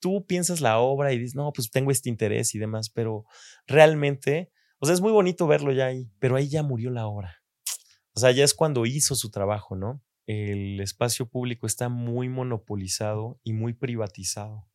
tú piensas la obra y dices, no, pues tengo este interés y demás, pero realmente, o sea, es muy bonito verlo ya ahí, pero ahí ya murió la obra. O sea, ya es cuando hizo su trabajo, ¿no? El espacio público está muy monopolizado y muy privatizado.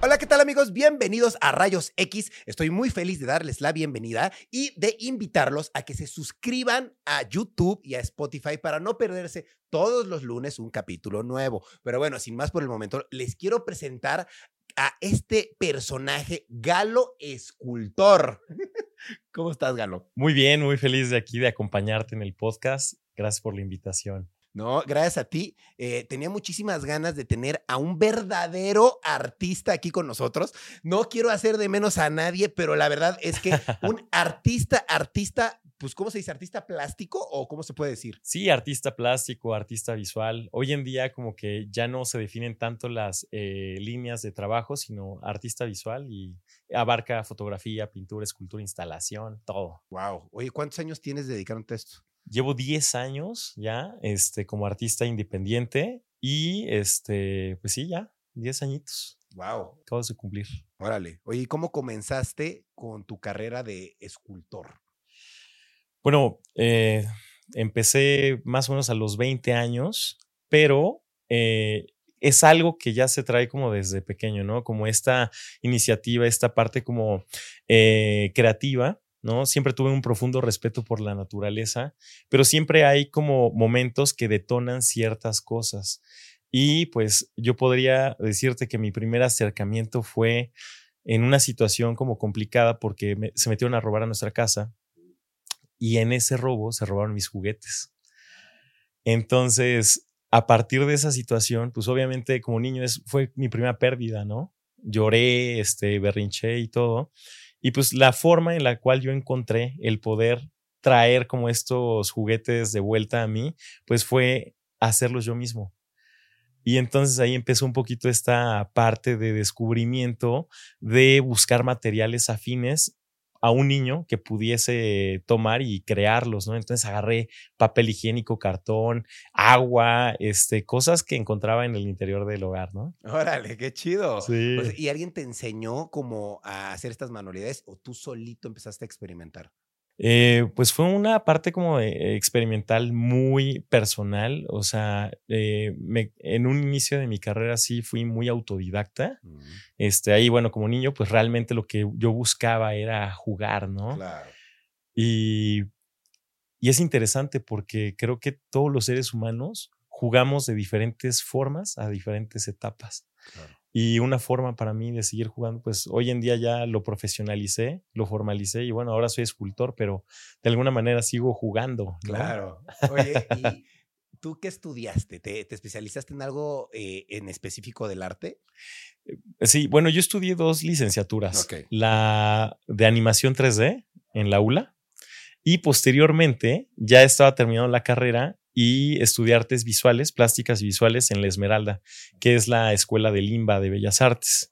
Hola, ¿qué tal amigos? Bienvenidos a Rayos X. Estoy muy feliz de darles la bienvenida y de invitarlos a que se suscriban a YouTube y a Spotify para no perderse todos los lunes un capítulo nuevo. Pero bueno, sin más por el momento, les quiero presentar a este personaje, Galo Escultor. ¿Cómo estás, Galo? Muy bien, muy feliz de aquí de acompañarte en el podcast. Gracias por la invitación. No, gracias a ti. Eh, tenía muchísimas ganas de tener a un verdadero artista aquí con nosotros. No quiero hacer de menos a nadie, pero la verdad es que un artista, artista, pues, ¿cómo se dice? ¿Artista plástico o cómo se puede decir? Sí, artista plástico, artista visual. Hoy en día como que ya no se definen tanto las eh, líneas de trabajo, sino artista visual y abarca fotografía, pintura, escultura, instalación, todo. Wow. Oye, ¿cuántos años tienes dedicándote a esto? Llevo 10 años ya este, como artista independiente y este, pues sí, ya, 10 añitos. Wow. Acabo de cumplir. Órale. Oye, ¿cómo comenzaste con tu carrera de escultor? Bueno, eh, empecé más o menos a los 20 años, pero eh, es algo que ya se trae como desde pequeño, ¿no? Como esta iniciativa, esta parte como eh, creativa Siempre tuve un profundo respeto por la naturaleza, pero siempre hay como momentos que detonan ciertas cosas. Y pues yo podría decirte que mi primer acercamiento fue en una situación como complicada porque se metieron a robar a nuestra casa y en ese robo se robaron mis juguetes. Entonces, a partir de esa situación, pues obviamente como niño es, fue mi primera pérdida, ¿no? Lloré, este, berrinché y todo. Y pues la forma en la cual yo encontré el poder traer como estos juguetes de vuelta a mí, pues fue hacerlos yo mismo. Y entonces ahí empezó un poquito esta parte de descubrimiento de buscar materiales afines a un niño que pudiese tomar y crearlos, ¿no? Entonces agarré papel higiénico, cartón, agua, este, cosas que encontraba en el interior del hogar, ¿no? Órale, qué chido. Sí. ¿Y alguien te enseñó cómo a hacer estas manualidades o tú solito empezaste a experimentar? Eh, pues fue una parte como experimental muy personal, o sea, eh, en un inicio de mi carrera sí fui muy autodidacta, este, ahí bueno, como niño, pues realmente lo que yo buscaba era jugar, ¿no? Claro. Y, y es interesante porque creo que todos los seres humanos jugamos de diferentes formas a diferentes etapas. Claro. Y una forma para mí de seguir jugando, pues hoy en día ya lo profesionalicé, lo formalicé y bueno, ahora soy escultor, pero de alguna manera sigo jugando. Claro. Oye, ¿y tú qué estudiaste? ¿Te, especializaste en algo eh, en específico del arte? Eh, sí, bueno, yo estudié dos licenciaturas. La de animación 3D en la ULA y posteriormente ya estaba terminando la carrera y estudié artes visuales, plásticas y visuales en La Esmeralda, que es la escuela de Limba de Bellas Artes.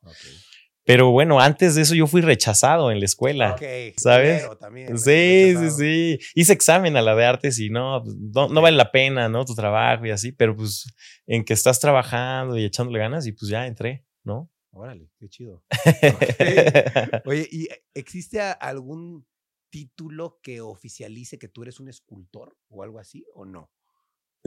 Pero bueno, antes de eso yo fui rechazado en la escuela. ¿Sabes? sí, sí, sí. Hice examen a la de artes y no, pues, no, vale la pena, ¿no? Tu trabajo y así, pero pues en que estás trabajando y echándole ganas y pues ya entré, ¿no? Órale, qué chido. Oye, ¿y existe algún título que oficialice que tú eres un escultor o algo así o no?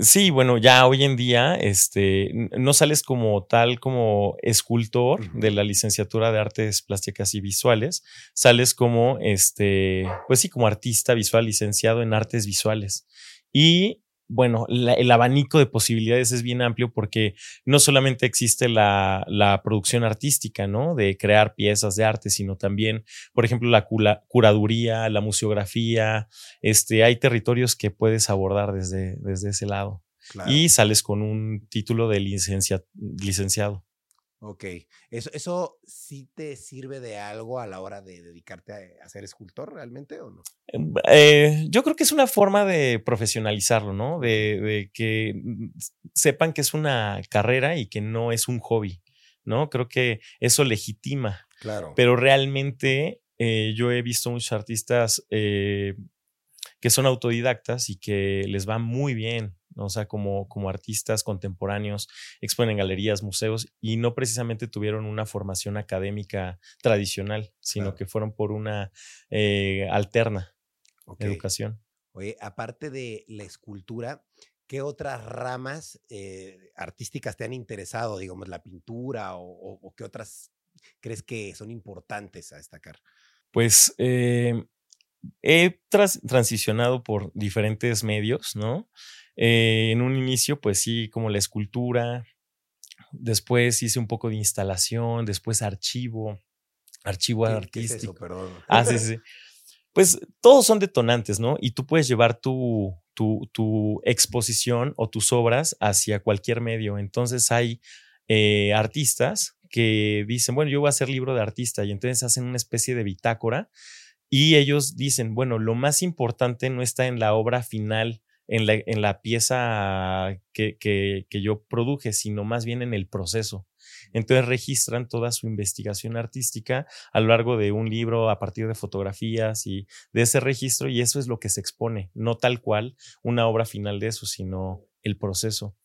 Sí, bueno, ya hoy en día este, no sales como tal como escultor de la licenciatura de artes plásticas y visuales, sales como, este, pues sí, como artista visual licenciado en artes visuales. Y bueno, el abanico de posibilidades es bien amplio porque no solamente existe la, la, producción artística, ¿no? De crear piezas de arte, sino también, por ejemplo, la curaduría, la museografía. Este, hay territorios que puedes abordar desde, desde ese lado. Y sales con un título de licenciado. Ok, ¿Eso, ¿eso sí te sirve de algo a la hora de dedicarte a, ser escultor realmente o no? Em, eh, yo creo que es una forma de profesionalizarlo, ¿no? De, que sepan que es una carrera y que no es un hobby, ¿no? Creo que eso legitima. Claro. Pero realmente eh, yo he visto muchos artistas eh, que son autodidactas y que les va muy bien, o sea, como, como artistas contemporáneos, exponen en galerías, museos y no precisamente tuvieron una formación académica tradicional, sino que fueron por una eh, alterna educación. Oye, aparte de la escultura, ¿qué otras ramas eh, artísticas te han interesado? Digamos, la pintura o, qué otras crees que son importantes a destacar? Pues eh, he transicionado por diferentes medios, ¿no? Eh, en un inicio, pues sí, como la escultura, después hice un poco de instalación, después archivo, archivo artístico. Perdón. Ah, sí, sí. Pues todos son detonantes, ¿no? Y tú puedes llevar tu, tu, tu exposición o tus obras hacia cualquier medio. Entonces hay eh, artistas que dicen, bueno, yo voy a hacer libro de artista y entonces hacen una especie de bitácora y ellos dicen, bueno, lo más importante no está en la obra final, en la, pieza que, yo produje, sino más bien en el proceso. Entonces registran toda su investigación artística a lo largo de un libro a partir de fotografías y de ese registro y eso es lo que se expone, no tal cual una obra final de eso, sino el proceso.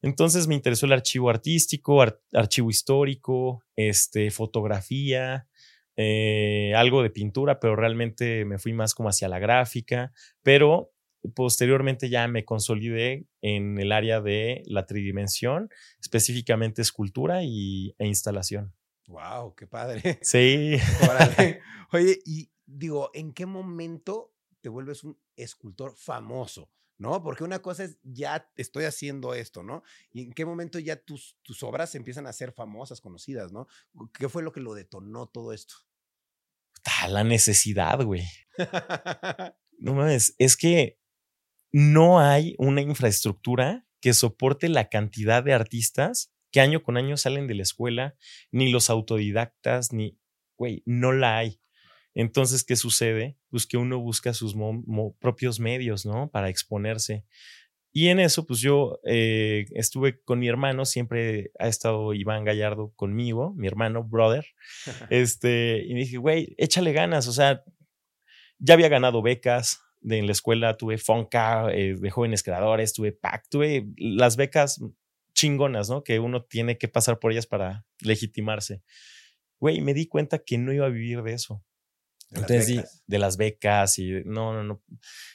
Entonces me interesó el archivo artístico, archivo histórico, este, fotografía, eh, algo de pintura, pero realmente me fui más como hacia la gráfica, pero posteriormente ya me consolidé en el área de la tridimensión, específicamente escultura y, e instalación. ¡Wow! ¡Qué padre! Sí. Oye, y digo, ¿en qué momento te vuelves un escultor famoso? ¿no? Porque una cosa es, ya estoy haciendo esto, ¿no? Y en qué momento ya tus, tus obras empiezan a ser famosas, conocidas, ¿no? ¿Qué fue lo que lo detonó todo esto? La necesidad, güey. no mames, es que no hay una infraestructura que soporte la cantidad de artistas que año con año salen de la escuela, ni los autodidactas, ni, güey, no la hay. Entonces, ¿qué sucede? Pues que uno busca sus propios medios, ¿no? Para exponerse. Y en eso, pues yo eh, estuve con mi hermano, siempre ha estado Iván Gallardo conmigo, mi hermano, brother. este, y dije, güey, échale ganas, o sea, ya había ganado becas de, en la escuela, tuve Fonca eh, de jóvenes creadores, tuve PAC, tuve las becas chingonas, ¿no? Que uno tiene que pasar por ellas para legitimarse. Güey, me di cuenta que no iba a vivir de eso. Entonces, de las becas y no, no, no.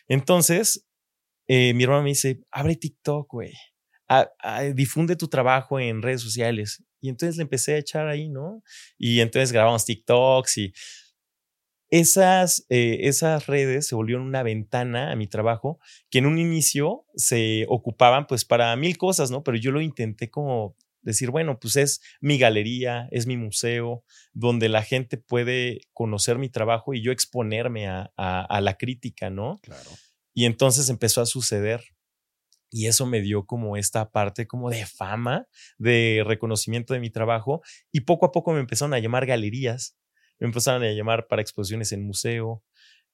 Entonces, eh, mi hermano me dice, abre TikTok, güey. difunde tu trabajo en redes sociales. Y entonces le empecé a echar ahí, ¿no? Y entonces grabamos TikToks y esas, eh, esas redes se volvieron una ventana a mi trabajo que en un inicio se ocupaban pues para mil cosas, ¿no? Pero yo lo intenté como decir, bueno, pues es mi galería, es mi museo, donde la gente puede conocer mi trabajo y yo exponerme a, a, la crítica, ¿no? Claro. Y entonces empezó a suceder. Y eso me dio como esta parte como de fama, de reconocimiento de mi trabajo. Y poco a poco me empezaron a llamar galerías, me empezaron a llamar para exposiciones en museo,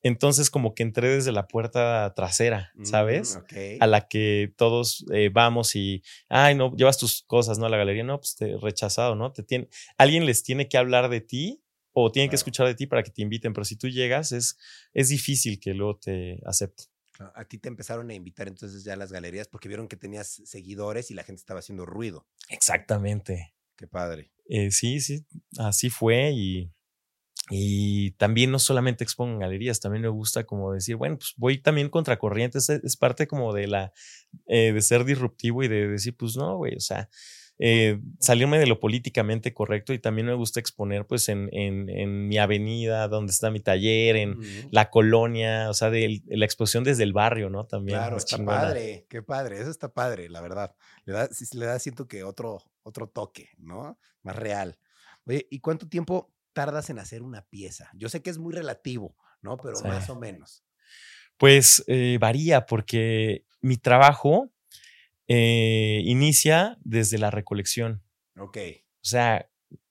entonces como que entré desde la puerta trasera, mm, ¿sabes? A la que todos eh, vamos y, ay, no, llevas tus cosas, ¿no? A la galería, no, pues te rechazado, ¿no? Te tiene, alguien les tiene que hablar de ti o tienen que escuchar de ti para que te inviten, pero si tú llegas es, es difícil que luego te acepten. A ti te empezaron a invitar entonces ya a las galerías porque vieron que tenías seguidores y la gente estaba haciendo ruido. Exactamente. Qué padre. Eh, sí, sí, así fue y y también no solamente expongo en galerías, también me gusta como decir, bueno, pues voy también contracorriente, es, es parte como de la, eh, de ser disruptivo y de decir, pues no, güey, o sea, eh, salirme de lo políticamente correcto y también me gusta exponer pues en, en, mi avenida, donde está mi taller, en la colonia, o sea, de, la exposición desde el barrio, ¿no? También. Claro, está padre, qué padre, eso está padre, la verdad. Le da, le da siento que otro, otro toque, ¿no? Más real. Oye, ¿y cuánto tiempo tardas en hacer una pieza? Yo sé que es muy relativo, ¿no? Pero más o menos. Pues eh, varía porque mi trabajo eh, inicia desde la recolección. Ok. O sea,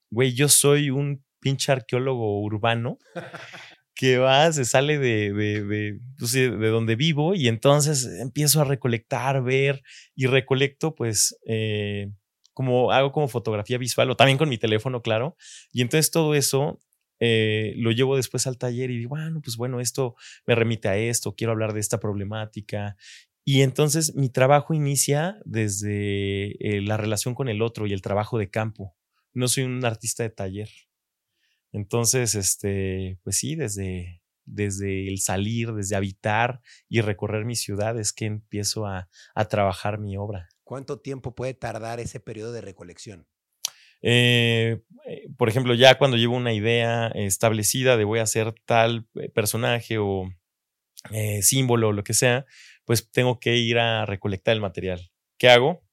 güey, yo soy un pinche arqueólogo urbano que va, se sale de, de, de, pues, de, donde vivo y entonces empiezo a recolectar, ver y recolecto pues eh, como hago como fotografía visual o también con mi teléfono, claro. Y entonces todo eso eh, lo llevo después al taller y digo, bueno, pues bueno, esto me remite a esto, quiero hablar de esta problemática. Y entonces mi trabajo inicia desde eh, la relación con el otro y el trabajo de campo. No soy un artista de taller. Entonces, este, pues sí, desde, desde el salir, desde habitar y recorrer mi ciudad es que empiezo a, a trabajar mi obra. ¿Cuánto tiempo puede tardar ese periodo de recolección? Eh, eh, por ejemplo, ya cuando llevo una idea establecida de voy a hacer tal personaje o símbolo o lo que sea, pues tengo que ir a recolectar el material. ¿Qué hago?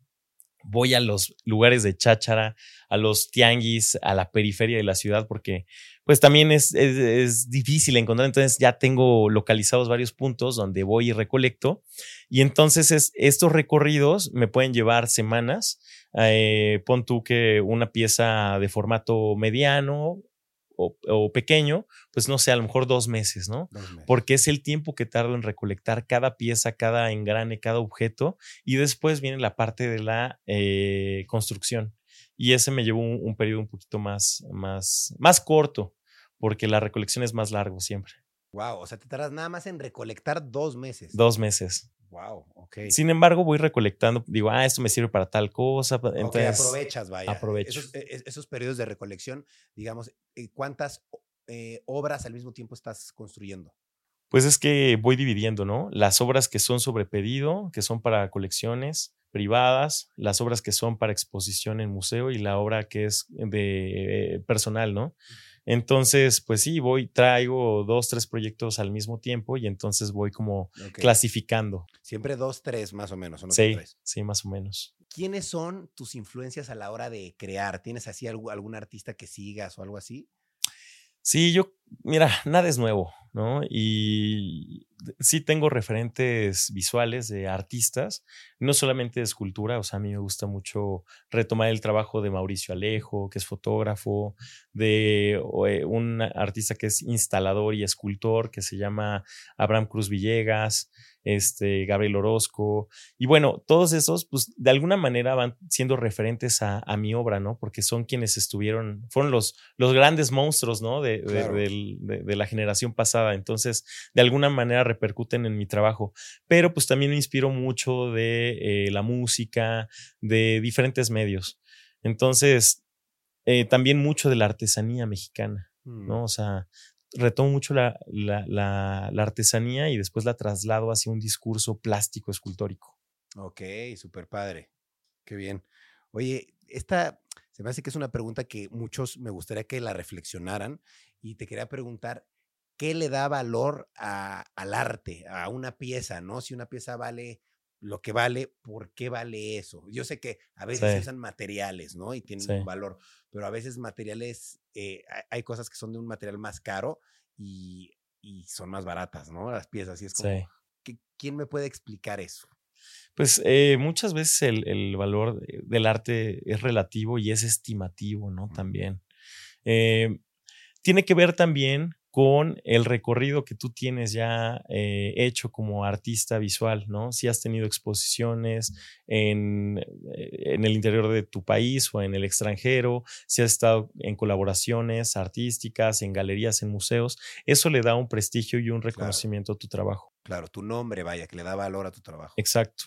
voy a los lugares de cháchara, a los tianguis, a la periferia de la ciudad, porque pues también es, es, difícil encontrar. Entonces ya tengo localizados varios puntos donde voy y recolecto. Y entonces es, estos recorridos me pueden llevar semanas. Eh, pon tú que una pieza de formato mediano o, pequeño, pues no sé, a lo mejor dos meses, ¿no? Porque es el tiempo que tardo en recolectar cada pieza, cada engrane, cada objeto, y después viene la parte de la eh, construcción. Y ese me llevó un, periodo un poquito más, más, más corto, porque la recolección es más largo siempre. Wow, o sea, te tardas nada más en recolectar dos meses. Dos meses. Wow, ok. Sin embargo, voy recolectando, digo, ah, esto me sirve para tal cosa. Entonces, aprovechas, vaya. Aprovecho. Esos, e, esos, periodos de recolección, digamos, eh, ¿cuántas eh, obras al mismo tiempo estás construyendo? Pues es que voy dividiendo, ¿no? Las obras que son sobre pedido, que son para colecciones privadas, las obras que son para exposición en museo y la obra que es de eh, personal, ¿no? Entonces, pues sí, voy, traigo dos, tres proyectos al mismo tiempo y entonces voy como clasificando. Siempre dos, tres más o menos. ¿no? Sí, sí, más o menos. ¿Quiénes son tus influencias a la hora de crear? ¿Tienes así algún artista que sigas o algo así? Sí, yo, mira, nada es nuevo, ¿no? Y sí tengo referentes visuales de artistas, no solamente de escultura, o sea, a mí me gusta mucho retomar el trabajo de Mauricio Alejo, que es fotógrafo, de eh, un artista que es instalador y escultor, que se llama Abraham Cruz Villegas, este, Gabriel Orozco. Y bueno, todos esos, pues de alguna manera van siendo referentes a, mi obra, ¿no? Porque son quienes estuvieron, fueron los, los grandes monstruos, ¿no? De, de, la generación pasada. Entonces, de alguna manera repercuten en mi trabajo. Pero pues también me inspiro mucho de eh, la música, de diferentes medios. Entonces, eh, también mucho de la artesanía mexicana, ¿no? Mm. O sea, retomo mucho la, la, artesanía y después la traslado hacia un discurso plástico escultórico. Ok, súper padre. Qué bien. Oye, esta se me hace que es una pregunta que muchos me gustaría que la reflexionaran y te quería preguntar, ¿qué le da valor al arte, a una pieza, no? Si una pieza vale lo que vale, ¿por qué vale eso? Yo sé que a veces se usan materiales, ¿no? Y tienen un valor, pero a veces materiales, eh, hay cosas que son de un material más caro y, son más baratas, ¿no? Las piezas. Y es como, ¿quién me puede explicar eso? Pues eh, muchas veces el, valor del arte es relativo y es estimativo, ¿no? También. Eh, tiene que ver también con el recorrido que tú tienes ya eh, hecho como artista visual, ¿no? Si has tenido exposiciones en, eh, en, el interior de tu país o en el extranjero, si has estado en colaboraciones artísticas, en galerías, en museos, eso le da un prestigio y un reconocimiento a tu trabajo. Claro, tu nombre, vaya, que le da valor a tu trabajo. Exacto.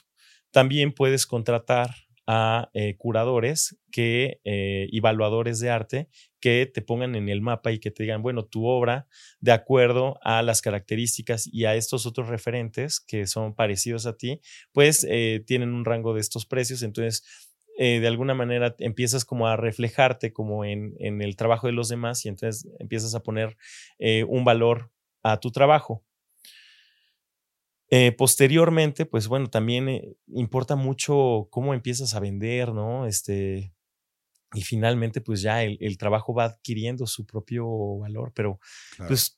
También puedes contratar a eh, curadores que, eh, evaluadores de arte que te pongan en el mapa y que te digan, bueno, tu obra, de acuerdo a las características y a estos otros referentes que son parecidos a ti, pues eh, tienen un rango de estos precios. Entonces, de alguna manera empiezas como a reflejarte como en, en, el trabajo de los demás y entonces empiezas a poner un valor a tu trabajo. Eh, posteriormente, pues bueno, también eh, importa mucho cómo empiezas a vender, ¿no? Este, y finalmente, pues ya el, el trabajo va adquiriendo su propio valor, pero Claro. pues,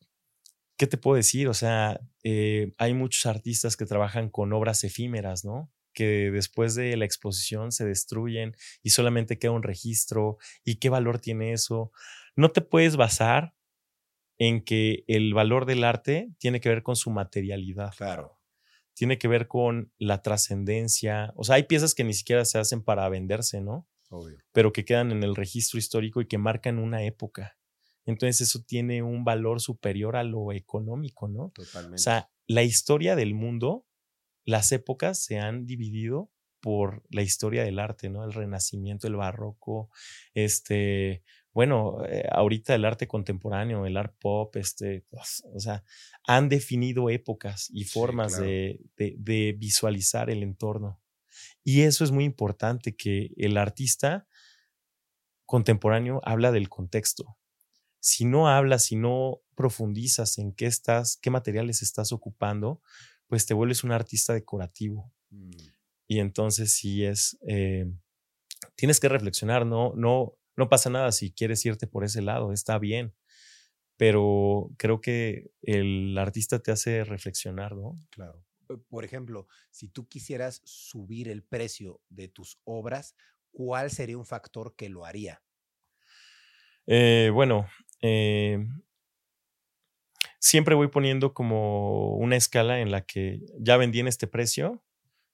¿qué te puedo decir? O sea, eh, hay muchos artistas que trabajan con obras efímeras, ¿no? Que después de la exposición se destruyen y solamente queda un registro. ¿Y qué valor tiene eso? No te puedes basar en que el valor del arte tiene que ver con su materialidad, Claro. Tiene que ver con la trascendencia. O sea, hay piezas que ni siquiera se hacen para venderse, ¿no? Obvio. pero que quedan en el registro histórico y que marcan una época. Entonces eso tiene un valor superior a lo económico, ¿no? Totalmente. O sea, la historia del mundo, las épocas se han dividido por la historia del arte, ¿no? El renacimiento, el barroco, este, bueno, eh, ahorita el arte contemporáneo, el art pop, este, pues, o sea, han definido épocas y Sí, formas claro. de, de- de visualizar el entorno. Y eso es muy importante, que el artista contemporáneo habla del contexto. Si no hablas, si no profundizas en qué estás, qué materiales estás ocupando, pues te vuelves un artista decorativo. Mm, Y entonces sí es, eh, tienes que reflexionar, no, no, no pasa nada si quieres irte por ese lado, está bien. Pero creo que el artista te hace reflexionar, ¿no? claro. Por ejemplo, si tú quisieras subir el precio de tus obras, ¿cuál sería un factor que lo haría? Eh, bueno, eh, siempre voy poniendo como una escala en la que ya vendí en este precio,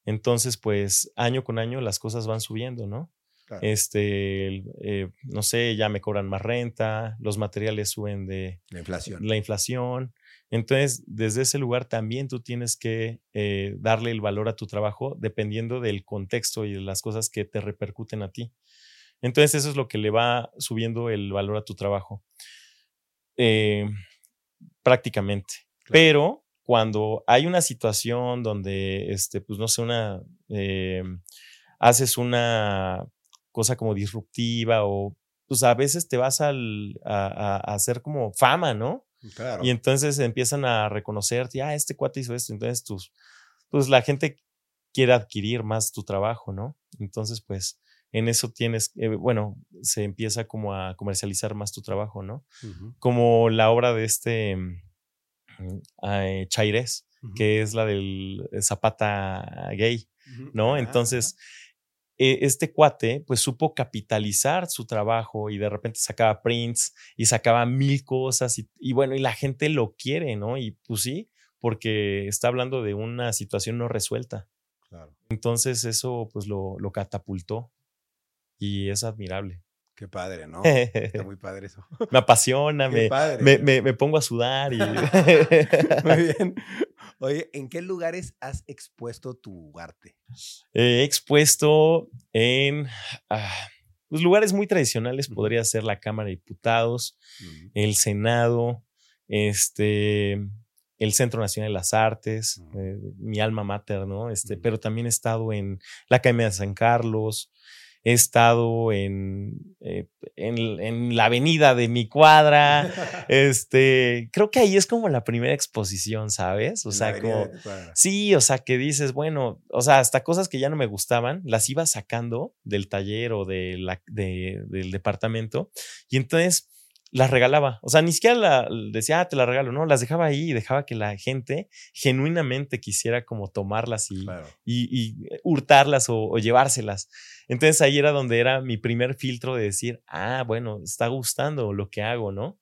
entonces pues año con año las cosas van subiendo, ¿no? Claro. Este, eh, no sé, ya me cobran más renta, los materiales suben de la inflación. la inflación. Entonces, desde ese lugar también tú tienes que eh, darle el valor a tu trabajo dependiendo del contexto y de las cosas que te repercuten a ti. Entonces, eso es lo que le va subiendo el valor a tu trabajo. Eh, prácticamente. Claro. Pero cuando hay una situación donde, este, pues no sé, una, haces una cosa como disruptiva o, pues a veces te vas al, a, a- hacer como fama, ¿no? Claro. Y entonces empiezan a reconocerte, ah, este cuate hizo esto. Entonces, tus, pues la gente quiere adquirir más tu trabajo, ¿no? Entonces, pues en eso tienes, eh, bueno, se empieza como a comercializar más tu trabajo, ¿no? Como la obra de este mm, eh, que es la del Zapata gay. ¿no? Ah, Entonces, eh, este cuate, pues supo capitalizar su trabajo y de repente sacaba prints y sacaba mil cosas y, y bueno, y la gente lo quiere, ¿no? Y pues sí, porque está hablando de una situación no resuelta. Claro. Entonces, eso pues lo, lo catapultó y es admirable. Qué padre, ¿no? Está muy padre eso. me apasiona, me, padre. me, me- me pongo a sudar y... Muy bien. Oye, ¿en qué lugares has expuesto tu arte? He expuesto en ah, pues, lugares muy tradicionales, podría ser la Cámara de Diputados, el Senado, este, el Centro Nacional de las Artes, eh, mi alma mater, ¿no? Este, pero también he estado en la Academia de San Carlos, he estado en, eh, en, en la avenida de mi cuadra. Este, creo que ahí es como la primera exposición, ¿sabes? O En sea, como. Sí, o sea, que dices, bueno, o sea, hasta cosas que ya no me gustaban, las iba sacando del taller o de la, de- del departamento y entonces las regalaba. O sea, ni siquiera la, decía, ah, te las regalo, no, las dejaba ahí y dejaba que la gente genuinamente quisiera como tomarlas y, Claro. y, y hurtarlas o, o llevárselas. Entonces ahí era donde era mi primer filtro de decir, ah, bueno, está gustando lo que hago, ¿no?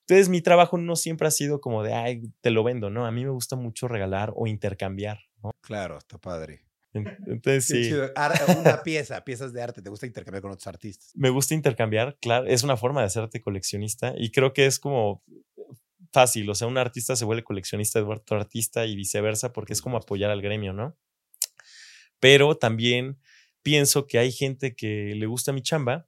Entonces mi trabajo no siempre ha sido como de, ay, te lo vendo, ¿no? A mí me gusta mucho regalar o intercambiar, ¿no? Claro, está padre. En- Entonces Qué sí, chido. Una pieza, piezas de arte. ¿Te gusta intercambiar con otros artistas? me gusta intercambiar, claro, es una forma de hacerte coleccionista y creo que es como fácil, o sea, un artista se vuelve coleccionista de otro artista y viceversa porque es como apoyar al gremio, ¿no? Pero también pienso que hay gente que le gusta mi chamba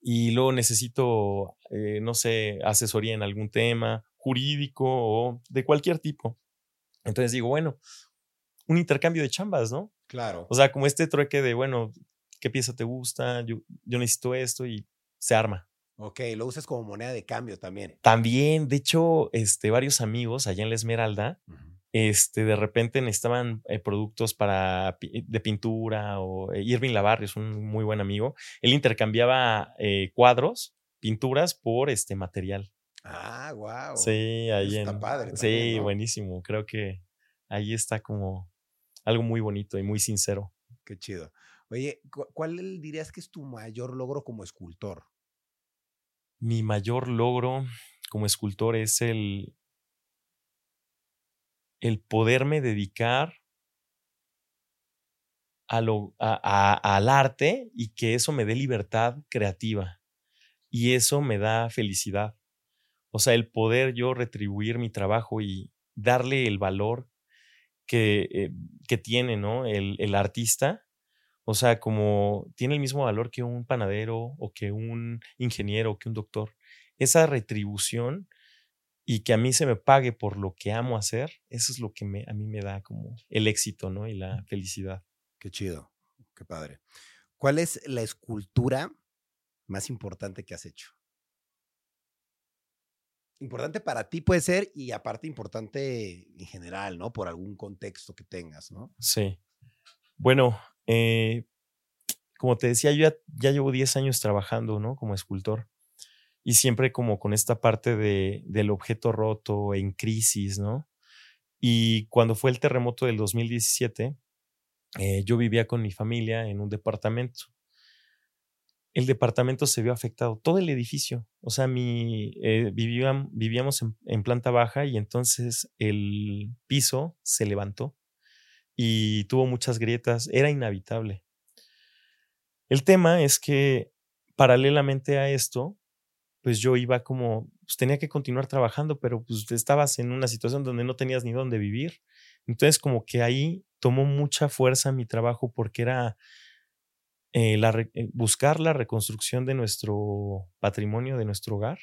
y luego necesito, eh, no sé, asesoría en algún tema jurídico o de cualquier tipo. Entonces digo, bueno, un intercambio de chambas, ¿no? Claro. O sea, como este trueque de, bueno, ¿qué pieza te gusta? Yo, yo necesito esto y se arma. Ok, lo usas como moneda de cambio también. También, de hecho, este, varios amigos allá en La Esmeralda, este, de repente necesitaban eh, productos para de pintura o eh, Irving Lavarrio es un muy buen amigo. Él intercambiaba eh, cuadros, pinturas por este material. Ah, wow. Sí, ahí Está padre. sí, buenísimo. Creo que ahí está como algo muy bonito y muy sincero. Qué chido. Oye, ¿cuál dirías que es tu mayor logro como escultor? Mi mayor logro como escultor es el, el poderme dedicar a lo, al arte y que eso me dé libertad creativa. Y eso me da felicidad. O sea, el poder yo retribuir mi trabajo y darle el valor que, eh, que tiene, ¿no? El, el, artista. O sea, como tiene el mismo valor que un panadero o que un ingeniero o que un doctor. Esa retribución y que a mí se me pague por lo que amo hacer, eso es lo que me, a mí me da como el éxito, ¿no? Y la felicidad. Qué chido, qué padre. ¿Cuál es la escultura más importante que has hecho? Importante para ti puede ser y aparte importante en general, ¿no? Por algún contexto que tengas, ¿no? Sí. Bueno, eh, como te decía, yo ya, llevo 10 años trabajando, ¿no? Como escultor y siempre como con esta parte de, del objeto roto en crisis, ¿no? Y cuando fue el terremoto del 2017, eh, yo vivía con mi familia en un departamento. El departamento se vio afectado, todo el edificio. O sea, mi, eh, vivíamos en, planta baja y entonces el piso se levantó y tuvo muchas grietas, era inhabitable. El tema es que paralelamente a esto, pues yo iba como, pues tenía que continuar trabajando, pero pues estabas en una situación donde no tenías ni dónde vivir. Entonces como que ahí tomó mucha fuerza mi trabajo porque era eh, la eh, buscar la reconstrucción de nuestro patrimonio, de nuestro hogar,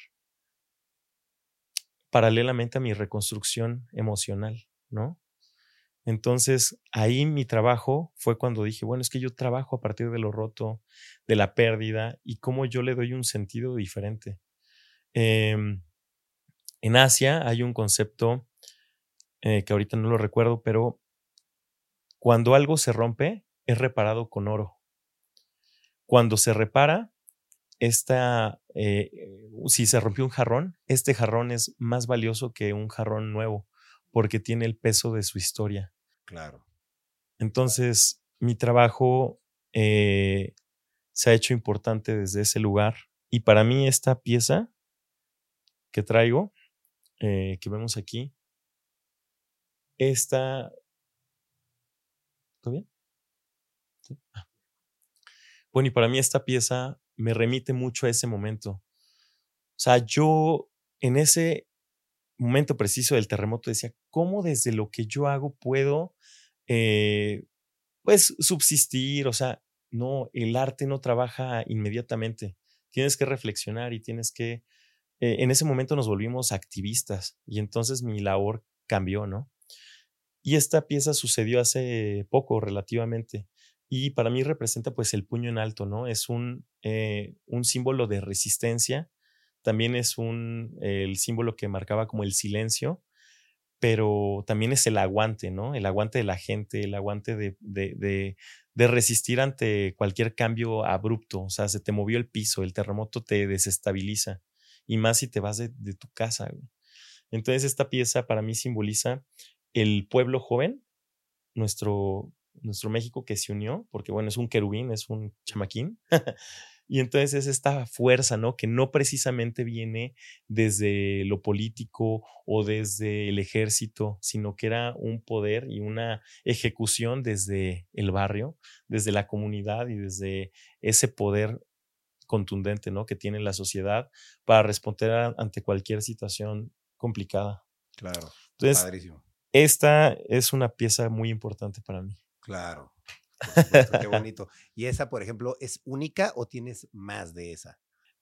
paralelamente a mi reconstrucción emocional, ¿no? Entonces, ahí mi trabajo fue cuando dije, bueno, es que yo trabajo a partir de lo roto, de la pérdida y cómo yo le doy un sentido diferente. Em, en Asia hay un concepto eh, que ahorita no lo recuerdo, pero cuando algo se rompe, es reparado con oro. Cuando se repara, esta, eh, si se rompió un jarrón, este jarrón es más valioso que un jarrón nuevo porque tiene el peso de su historia. Claro. Entonces, mi trabajo eh, se ha hecho importante desde ese lugar y para mí esta pieza que traigo, eh, que vemos aquí, esta... ¿Todo bien? Ah. Bueno, y para mí esta pieza me remite mucho a ese momento. O sea, yo en ese momento preciso del terremoto decía, ¿cómo desde lo que yo hago puedo, eh, pues, subsistir? O sea, no, el arte no trabaja inmediatamente. Tienes que reflexionar y tienes que eh, en ese momento nos volvimos activistas y entonces mi labor cambió, ¿no? Y esta pieza sucedió hace poco relativamente y para mí representa pues el puño en alto, ¿no? Es un, eh, un símbolo de resistencia, también es un, el símbolo que marcaba como el silencio, pero también es el aguante, ¿no? El aguante de la gente, el aguante de, de, de, de, resistir ante cualquier cambio abrupto, o sea, se te movió el piso, el terremoto te desestabiliza y más si te vas de, tu casa. Entonces esta pieza para mí simboliza el pueblo joven, nuestro, nuestro México que se unió, porque bueno, es un querubín, es un chamaquín. y entonces es esta fuerza, ¿no? Que no precisamente viene desde lo político o desde el ejército, sino que era un poder y una ejecución desde el barrio, desde la comunidad y desde ese poder contundente ¿no? que tiene la sociedad para responder ante cualquier situación complicada. Claro. Entonces, esta es una pieza muy importante para mí. Claro. qué bonito. ¿Y esa, por ejemplo, es única o tienes más de esa?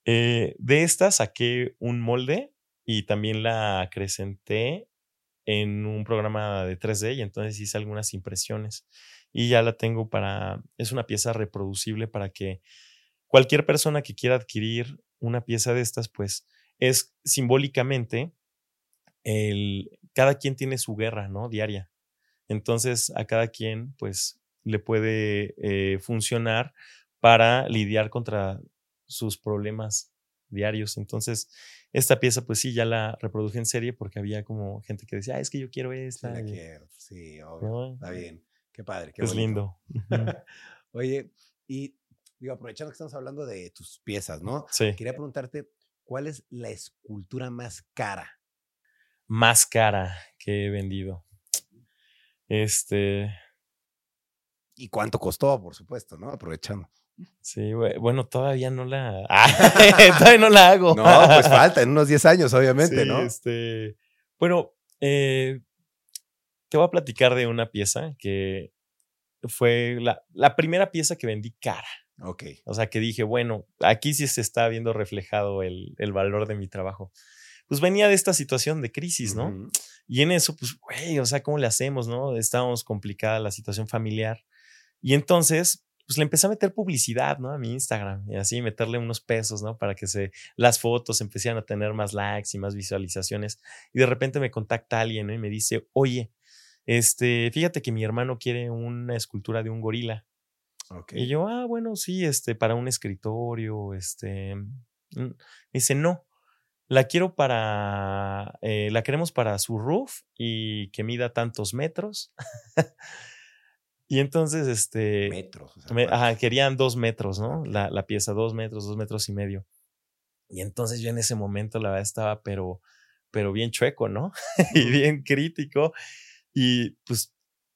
Eh, de esta saqué un molde y también la acrecenté en un programa de 3D y entonces hice algunas impresiones y ya la tengo para, es una pieza reproducible para que cualquier persona que quiera adquirir una pieza de estas, pues es simbólicamente el, cada quien tiene su guerra, ¿no? Diaria. Entonces a cada quien, pues, le puede eh, funcionar para lidiar contra sus problemas diarios. Entonces, esta pieza, pues sí, ya la reproduje en serie porque había como gente que decía, ah, es que yo quiero esta. Sí, quiero. Sí, obvio. Está bien. Qué padre. Qué es lindo. Oye, y digo, aprovechando que estamos hablando de tus piezas, ¿no? Sí. Quería preguntarte, ¿cuál es la escultura más cara? Más cara que he vendido. Este. ¿Y cuánto costó, por supuesto, no? Aprovechando. Sí, bueno, todavía no la. todavía no la hago. No, pues falta, en unos 10 años, obviamente, ¿no? Este. Bueno, eh, te voy a platicar de una pieza que fue la, la primera pieza que vendí cara. Ok. O sea, que dije, bueno, aquí sí se está viendo reflejado el, el valor de mi trabajo. Pues venía de esta situación de crisis, ¿no? Y en eso, pues, güey, o sea, ¿cómo le hacemos, no? Estábamos complicada la situación familiar. Y entonces, pues le empecé a meter publicidad, ¿no? A mi Instagram y así meterle unos pesos, ¿no? Para que se, las fotos empezaran a tener más likes y más visualizaciones. Y de repente me contacta alguien ¿no? y me dice, oye, este, fíjate que mi hermano quiere una escultura de un gorila. Y yo, ah, bueno, sí, este, para un escritorio, este, mm", dice, no, la quiero para, eh, la queremos para su roof y que mida tantos metros. y entonces, este, metros, ajá, querían dos metros, ¿no? La, la, pieza, dos metros, dos metros y medio. Y entonces yo en ese momento, la verdad, estaba, pero, pero bien chueco, ¿no? y bien crítico. Y pues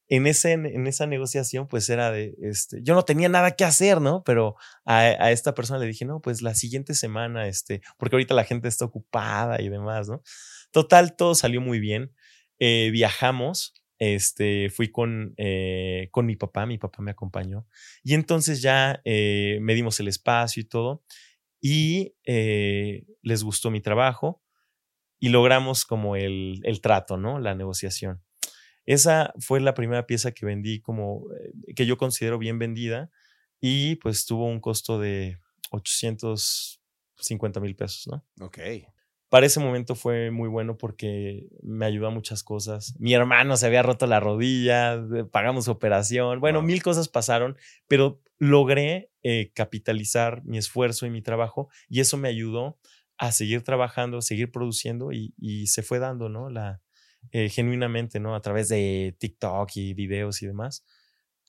en, ese, en esa negociación, pues era de, este, yo no tenía nada que hacer, ¿no? Pero a, a, esta persona le dije, no, pues la siguiente semana, este, porque ahorita la gente está ocupada y demás, ¿no? Total, todo salió muy bien. Eh, viajamos, este, fui con, eh, con mi papá, mi papá me acompañó. Y entonces ya eh, medimos el espacio y todo. Y eh, les gustó mi trabajo y logramos como el, el trato, ¿no? La negociación. Esa fue la primera pieza que vendí como, eh, que yo considero bien vendida y pues tuvo un costo de 850 mil pesos, ¿no? Ok. Para ese momento fue muy bueno porque me ayudó a muchas cosas. Mi hermano se había roto la rodilla, pagamos operación, bueno, mil cosas pasaron, pero logré eh, capitalizar mi esfuerzo y mi trabajo y eso me ayudó a seguir trabajando, seguir produciendo y, y se fue dando, ¿no? La, eh, genuinamente, ¿no? A través de TikTok y videos y demás,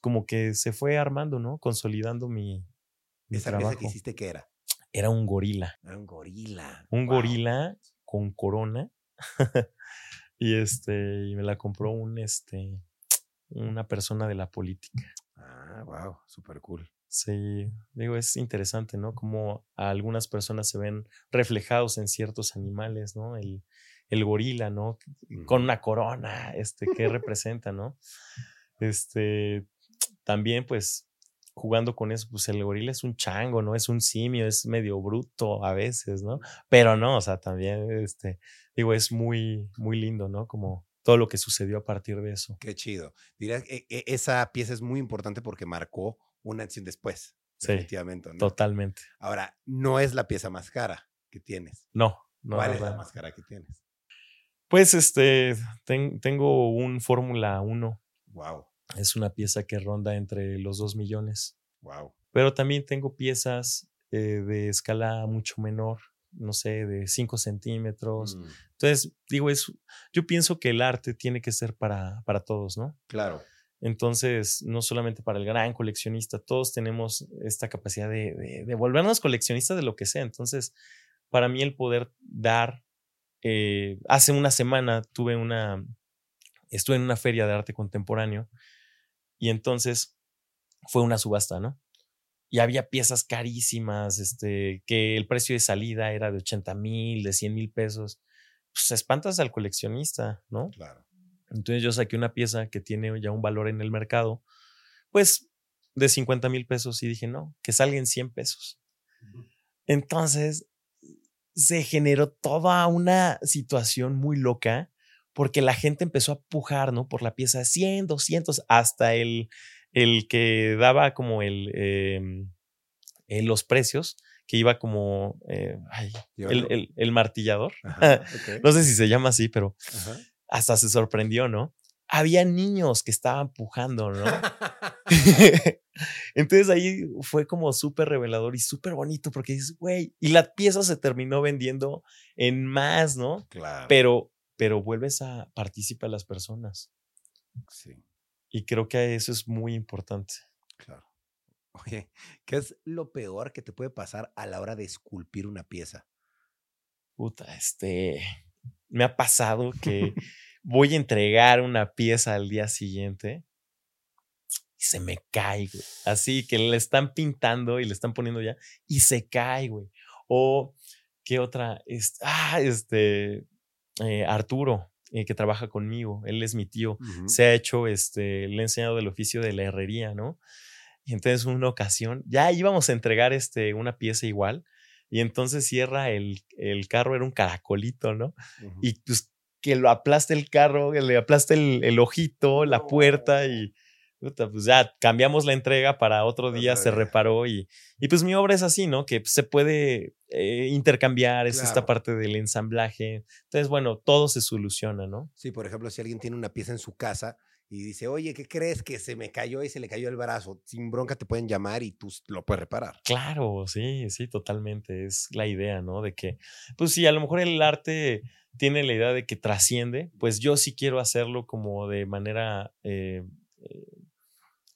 como que se fue armando, ¿no? Consolidando mi, mi ¿Esa trabajo. que hiciste qué era? Era un gorila. Era un gorila. Un gorila con corona. y este, y me la compró un, este, una persona de la política. Ah, wow, súper cool. Sí, digo, es interesante, ¿no? Como algunas personas se ven reflejados en ciertos animales, ¿no? El, el gorila, ¿no? Con una corona, este, ¿qué representa, no? Este, también, pues, jugando con eso, pues el gorila es un chango, ¿no? Es un simio, es medio bruto a veces, ¿no? Pero no, o sea, también, este, digo, es muy, muy lindo, ¿no? Como todo lo que sucedió a partir de eso. Qué chido. Dirías que e, esa pieza es muy importante porque marcó una acción después. Sí, definitivamente, ¿no? Totalmente. Ahora, no es la pieza más cara que tienes. No, no. ¿Cuál es la más cara que tienes? Pues este, tengo un Fórmula 1. Wow. Es una pieza que ronda entre los 2 millones. Wow. Pero también tengo piezas eh, de escala mucho menor, no sé, de 5 centímetros. Mm. Entonces, digo, es, yo pienso que el arte tiene que ser para, para todos, ¿no? Claro. Entonces, no solamente para el gran coleccionista, todos tenemos esta capacidad de, de, de volvernos coleccionistas de lo que sea. Entonces, para mí el poder dar eh, hace una semana tuve una, estuve en una feria de arte contemporáneo y entonces fue una subasta, ¿no? Y había piezas carísimas, este, que el precio de salida era de 80 mil, de 100 mil pesos. Pues espantas al coleccionista, ¿no? Claro. Entonces yo saqué una pieza que tiene ya un valor en el mercado, pues de 50 mil pesos y dije, no, que salga en 100 pesos. Entonces se generó toda una situación muy loca porque la gente empezó a pujar, ¿no? Por la pieza 100, 200, hasta el, el que daba como el, em, eh, los precios, que iba como eh, ay, el, el, el, martillador. Ajá, okay. no sé si se llama así, pero Ajá. hasta se sorprendió, ¿no? Había niños que estaban pujando, ¿no? Entonces ahí fue como súper revelador y súper bonito porque dices, güey, y la pieza se terminó vendiendo en más, ¿no? Claro. Pero, pero vuelves a participar a las personas. Sí. Y creo que eso es muy importante. Claro. Oye, ¿qué es lo peor que te puede pasar a la hora de esculpir una pieza? Puta, este. Me ha pasado que voy a entregar una pieza al día siguiente y se me cae, güey. Así que le están pintando y le están poniendo ya y se cae, güey. O, ¿qué otra? Este, ah, este. Eh, Arturo, eh, que trabaja conmigo, él es mi tío, uh -huh. se ha hecho, este, le he enseñado el oficio de la herrería, ¿no? Y entonces una ocasión, ya íbamos a entregar este, una pieza igual, y entonces cierra el, el carro, era un caracolito, ¿no? Uh -huh. Y pues que lo aplaste el carro, que le aplaste el, el ojito, la puerta y pues ya cambiamos la entrega para otro día, se reparó y, y pues mi obra es así, ¿no? Que se puede eh, intercambiar, es claro. esta parte del ensamblaje. Entonces, bueno, todo se soluciona, ¿no? Sí, por ejemplo, si alguien tiene una pieza en su casa y dice, oye, ¿qué crees que se me cayó y se le cayó el brazo? Sin bronca te pueden llamar y tú lo puedes reparar. Claro, sí, sí, totalmente. Es la idea, ¿no? De que, pues sí, a lo mejor el arte tiene la idea de que trasciende, pues yo sí quiero hacerlo como de manera... Eh, eh,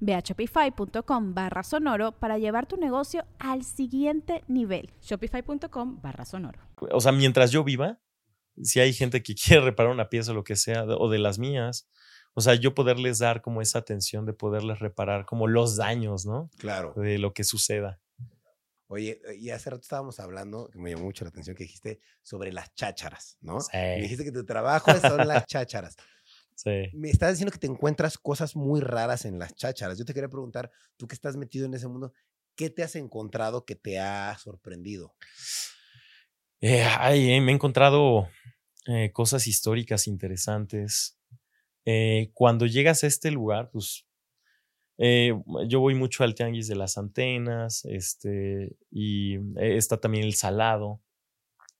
Ve a shopify.com barra sonoro para llevar tu negocio al siguiente nivel. Shopify.com barra sonoro. O sea, mientras yo viva, si hay gente que quiere reparar una pieza o lo que sea, o de las mías, o sea, yo poderles dar como esa atención de poderles reparar como los daños, ¿no? Claro. De lo que suceda. Oye, y hace rato estábamos hablando, que me llamó mucho la atención, que dijiste sobre las chácharas, ¿no? Sí. Me dijiste que tu trabajo son las chácharas. Sí. Me estás diciendo que te encuentras cosas muy raras en las chácharas. Yo te quería preguntar, tú que estás metido en ese mundo, ¿qué te has encontrado que te ha sorprendido? Eh, ay, eh, me he encontrado eh, cosas históricas interesantes. Cuando llegas a este lugar, pues yo voy mucho al tianguis de las antenas, este, y está también el salado.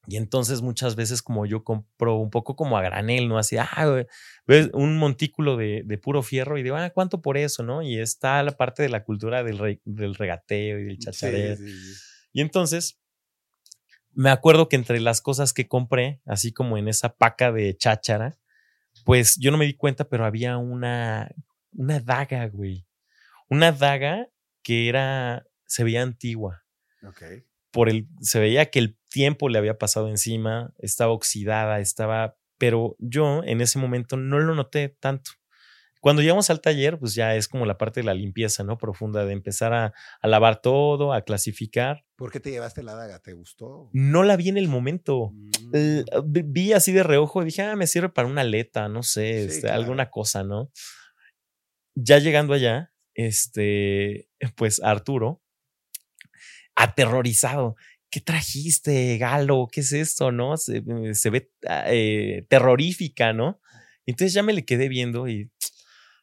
Y entonces muchas veces como yo compro un poco como a granel, ¿no? Así, ah, ves un montículo de, de, puro fierro y digo, ah, ¿cuánto por eso, no? Y está la parte de la cultura del, re, del regateo y del chachareo. Sí, sí, sí. Y entonces me acuerdo que entre las cosas que compré, así como en esa paca de cháchara, pues yo no me di cuenta, pero había una, una daga, güey. Una daga que era, se veía antigua. Ok por el, se veía que el tiempo le había pasado encima, estaba oxidada, estaba, pero yo en ese momento no lo noté tanto. Cuando llegamos al taller, pues ya es como la parte de la limpieza, ¿no? Profunda, de empezar a, a lavar todo, a clasificar. ¿Por qué te llevaste la daga? ¿Te gustó? No la vi en el momento. Mm. Eh, vi así de reojo y dije, ah, me sirve para una aleta, no sé, sí, este, claro. alguna cosa, ¿no? Ya llegando allá, este, pues Arturo, aterrorizado. ¿Qué trajiste, Galo? ¿Qué es esto? ¿No? Se, se ve eh, terrorífica, ¿no? Entonces ya me le quedé viendo y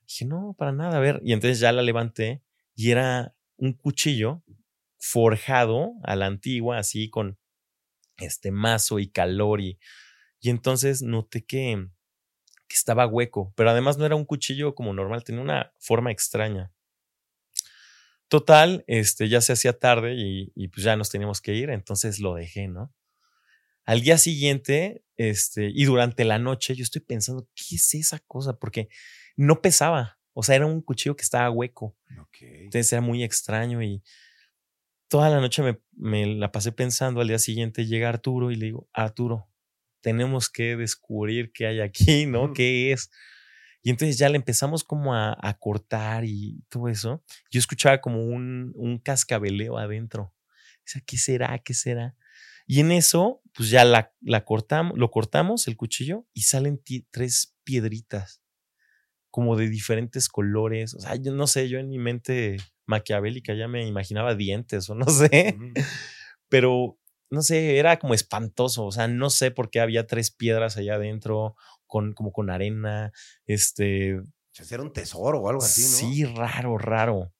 dije, no, para nada, a ver. Y entonces ya la levanté y era un cuchillo forjado a la antigua, así con este mazo y calor. Y, y entonces noté que estaba hueco, pero además no era un cuchillo como normal, tenía una forma extraña. Total, este, ya se hacía tarde y, y pues ya nos teníamos que ir, entonces lo dejé, ¿no? Al día siguiente, este, y durante la noche, yo estoy pensando, ¿qué es esa cosa? Porque no pesaba. O sea, era un cuchillo que estaba hueco. Entonces era muy extraño y toda la noche me, me, la pasé pensando. Al día siguiente llega Arturo y le digo, Arturo, tenemos que descubrir qué hay aquí, ¿no? ¿Qué es? Y entonces ya le empezamos como a, a, cortar y todo eso. Yo escuchaba como un, un cascabeleo adentro. O sea, ¿qué será? ¿Qué será? Y en eso, pues ya la, la cortamos, lo cortamos el cuchillo y salen tres piedritas como de diferentes colores. O sea, yo no sé, yo en mi mente maquiavélica ya me imaginaba dientes o no sé. Pero no sé, era como espantoso. O sea, no sé por qué había tres piedras allá adentro, con, como con arena. Este. Era un tesoro o algo así, ¿no? Sí, raro, raro.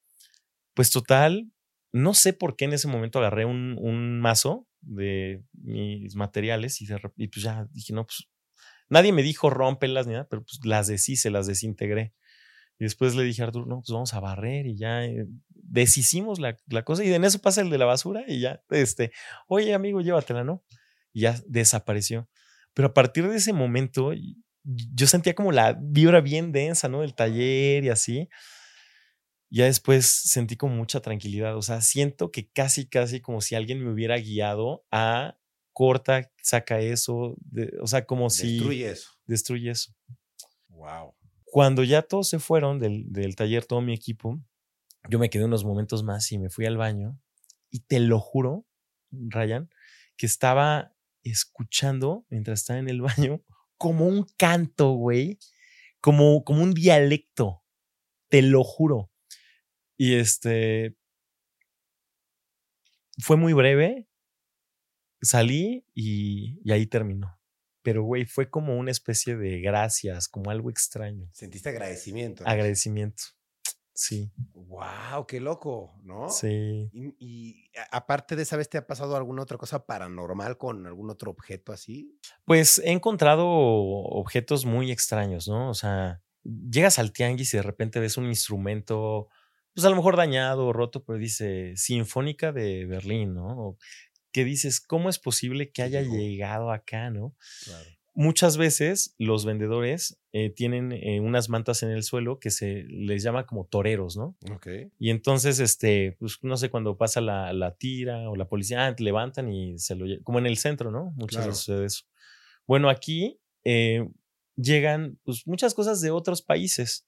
Pues total, no sé por qué en ese momento agarré un, un mazo de mis materiales y, de, y pues ya dije, no, pues nadie me dijo rompelas ni nada, pero pues las deshice, las desintegré. Y después le dije a Arturo, no, pues vamos a barrer y ya eh, deshicimos la, la, cosa y en eso pasa el de la basura y ya, este, oye amigo, llévatela, ¿no? Y ya desapareció. Pero a partir de ese momento yo sentía como la vibra bien densa, ¿no? Del taller y así ya después sentí como mucha tranquilidad. O sea, siento que casi, casi como si alguien me hubiera guiado a corta, saca eso. o sea, como si. Destruye eso. Destruye eso. Wow. Cuando ya todos se fueron del, del taller, todo mi equipo, yo me quedé unos momentos más y me fui al baño. Y te lo juro, Ryan, que estaba escuchando mientras estaba en el baño como un canto, güey. Como, como un dialecto. Te lo juro. Y este. Fue muy breve. Salí y, y ahí terminó. Pero, güey, fue como una especie de gracias, como algo extraño. Sentiste agradecimiento. Agradecimiento. Sí. Wow, qué loco, ¿no? Sí. Y, y, aparte de esa vez, ¿te ha pasado alguna otra cosa paranormal con algún otro objeto así? Pues he encontrado objetos muy extraños, ¿no? O sea, llegas al tianguis y de repente ves un instrumento pues a lo mejor dañado o roto, pero dice Sinfónica de Berlín, ¿no? O que dices, ¿cómo es posible que haya llegado acá, ¿no? Claro. Muchas veces los vendedores eh, tienen eh, unas mantas en el suelo que se les llama como toreros, ¿no? Ok. Y entonces, este, pues no sé, cuando pasa la, la tira o la policía, ah, levantan y se lo como en el centro, ¿no? Muchas Claro. veces sucede eso. Bueno, aquí eh, llegan pues, muchas cosas de otros países.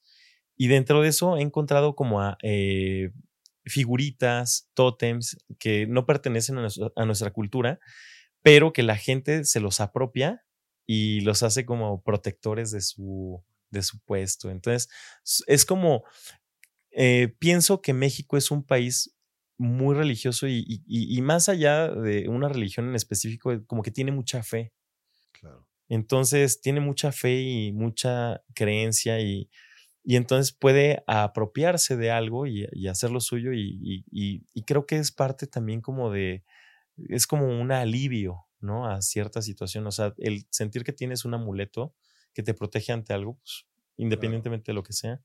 Y dentro de eso he encontrado como a figuritas, tótems que no pertenecen a nuestra, a nuestra, cultura, pero que la gente se los apropia y los hace como protectores de su, de su puesto. Entonces, es como, eh, pienso que México es un país muy religioso y, y, y, más allá de una religión en específico, como que tiene mucha fe. Claro. Entonces, tiene mucha fe y mucha creencia y y entonces puede apropiarse de algo y, hacerlo suyo y, creo que es parte también como de, es como un alivio, ¿no? A cierta situación, o sea, el sentir que tienes un amuleto que te protege ante algo, pues, independientemente claro. de lo que sea.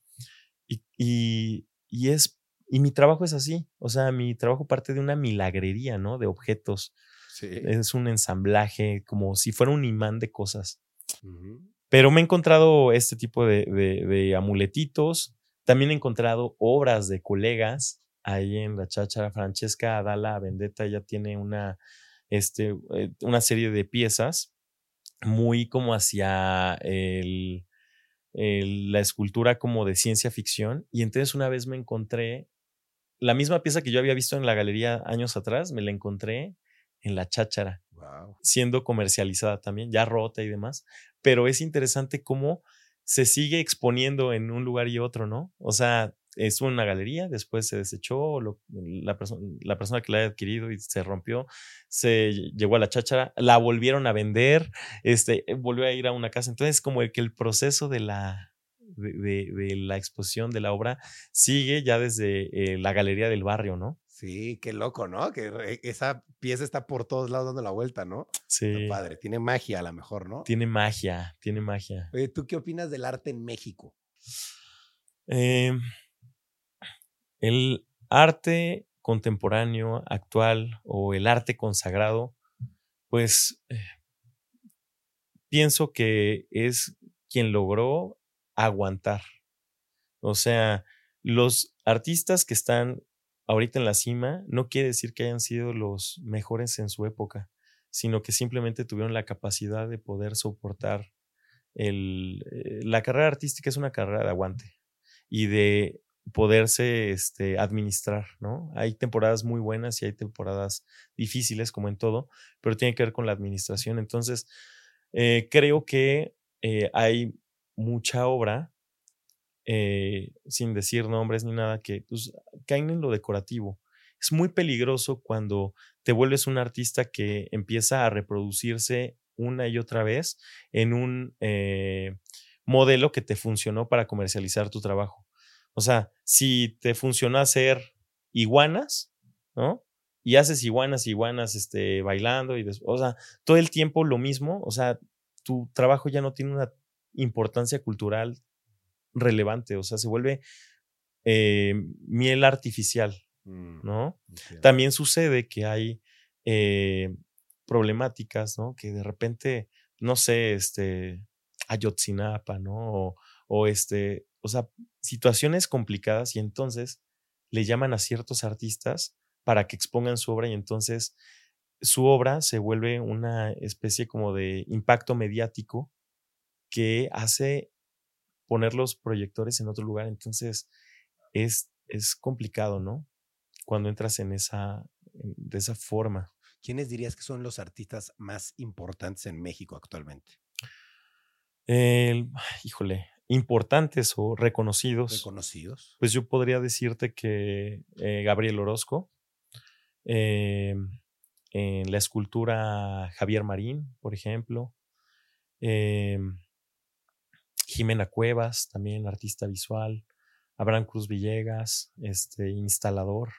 Y, y, es, y mi trabajo es así, o sea, mi trabajo parte de una milagrería, ¿no? De objetos. Sí. Es un ensamblaje, como si fuera un imán de cosas. Uh -huh. Pero me he encontrado este tipo de, de, de, amuletitos. También he encontrado obras de colegas ahí en la cháchara. Francesca Adala Vendetta ya tiene una, este, una serie de piezas muy como hacia el, el, la escultura como de ciencia ficción. Y entonces una vez me encontré la misma pieza que yo había visto en la galería años atrás, me la encontré en la cháchara, wow. siendo comercializada también, ya rota y demás. Pero es interesante cómo se sigue exponiendo en un lugar y otro, ¿no? O sea, estuvo en una galería, después se desechó, lo, la, perso la, persona que la había adquirido y se rompió, se llegó a la cháchara, la volvieron a vender, este, volvió a ir a una casa. Entonces, como el que el proceso de la, de, de, de la exposición de la obra sigue ya desde eh, la galería del barrio, ¿no? Sí, qué loco, ¿no? Que esa pieza está por todos lados dando la vuelta, ¿no? Sí. Está padre, tiene magia a lo mejor, ¿no? Tiene magia, tiene magia. Oye, ¿tú qué opinas del arte en México? Eh, el arte contemporáneo, actual o el arte consagrado, pues eh, pienso que es quien logró aguantar. O sea, los artistas que están ahorita en la cima no quiere decir que hayan sido los mejores en su época, sino que simplemente tuvieron la capacidad de poder soportar el... Eh, la carrera artística es una carrera de aguante y de poderse este, administrar, ¿no? Hay temporadas muy buenas y hay temporadas difíciles, como en todo, pero tiene que ver con la administración. Entonces, eh, creo que eh, hay mucha obra, eh, sin decir nombres ni nada, que pues, caen en lo decorativo. Es muy peligroso cuando te vuelves un artista que empieza a reproducirse una y otra vez en un modelo que te funcionó para comercializar tu trabajo. O sea, si te funciona hacer iguanas, ¿no? Y haces iguanas, iguanas, este, bailando y, o sea, todo el tiempo lo mismo, o sea, tu trabajo ya no tiene una importancia cultural relevante, o sea, se vuelve eh, miel artificial, mm, ¿no? También sucede que hay eh, problemáticas, ¿no? Que de repente, no sé, este, Ayotzinapa, ¿no? O, o este, o sea, situaciones complicadas y entonces le llaman a ciertos artistas para que expongan su obra y entonces su obra se vuelve una especie como de impacto mediático que hace poner los proyectores en otro lugar. Entonces es, es complicado, ¿no? Cuando entras en esa, de esa forma. ¿Quiénes dirías que son los artistas más importantes en México actualmente? El, híjole, importantes o reconocidos. Reconocidos. Pues yo podría decirte que eh, Gabriel Orozco, eh, en la escultura Javier Marín, por ejemplo, eh, Jimena Cuevas, también artista visual, Abraham Cruz Villegas, este, instalador.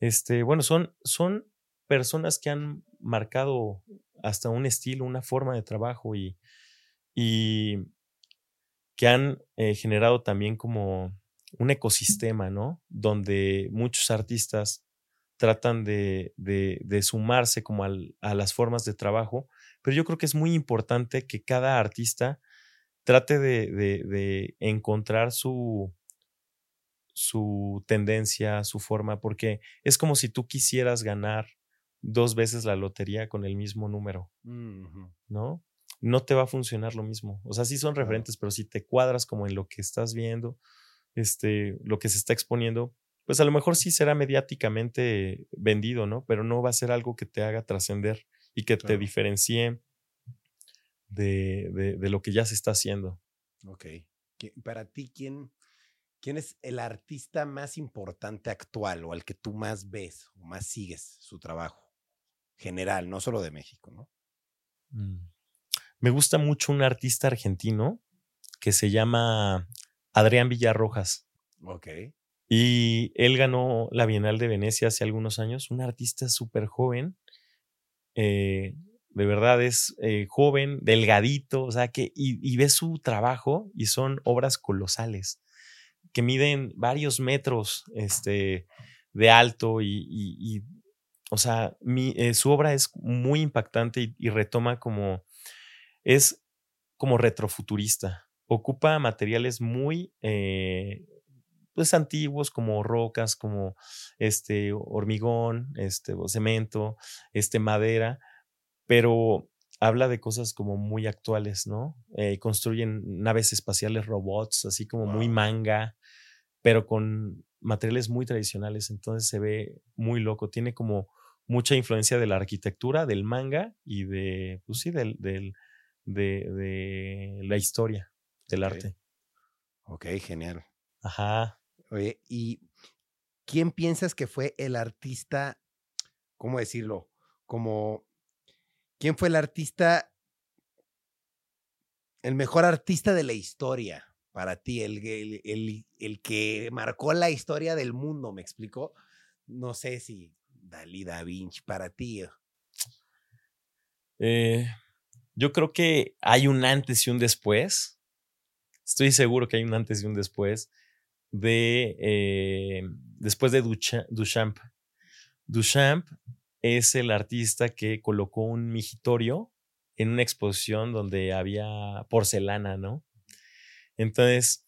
Este, bueno, son, son personas que han marcado hasta un estilo, una forma de trabajo y, y que han eh, generado también como un ecosistema, ¿no? Donde muchos artistas tratan de, de, sumarse como a las formas de trabajo, pero yo creo que es muy importante que cada artista trate de, de encontrar su, su tendencia, su forma, porque es como si tú quisieras ganar dos veces la lotería con el mismo número, ¿no? No te va a funcionar lo mismo. O sea, sí son referentes, pero si te cuadras como en lo que estás viendo, este, lo que se está exponiendo, pues a lo mejor sí será mediáticamente vendido, ¿no? Pero no va a ser algo que te haga trascender y que te diferencie de, de, lo que ya se está haciendo. Ok. Para ti, ¿quién, ¿quién es el artista más importante actual o al que tú más ves o más sigues su trabajo? General, no solo de México, ¿no? Mm. Me gusta mucho un artista argentino que se llama Adrián Villarrojas. Ok. Y él ganó la Bienal de Venecia hace algunos años, un artista súper joven. Eh, de verdad es eh, joven, delgadito, o sea que, y, y ves su trabajo y son obras colosales que miden varios metros este, de alto y, o sea, mi, eh, su obra es muy impactante y retoma como es como retrofuturista. Ocupa materiales muy eh, pues antiguos como rocas, como este hormigón, este cemento, este madera, pero habla de cosas como muy actuales, ¿no? Eh, construyen naves espaciales, robots, así como muy manga, pero con materiales muy tradicionales, entonces se ve muy loco, tiene como mucha influencia de la arquitectura, del manga y de, pues sí, del, del, de, la historia del arte. Ok, genial. Ajá. Oye, ¿y quién piensas que fue el artista, cómo decirlo? Como, ¿quién fue el artista, el mejor artista de la historia para ti? El, el, el, que marcó la historia del mundo, ¿me explico? No sé si Dalí Da Vinci para ti. Eh, yo creo que hay un antes y un después. Estoy seguro que hay un antes y un después de eh, después de Duchamp. Duchamp es el artista que colocó un migitorio en una exposición donde había porcelana, ¿no? Entonces,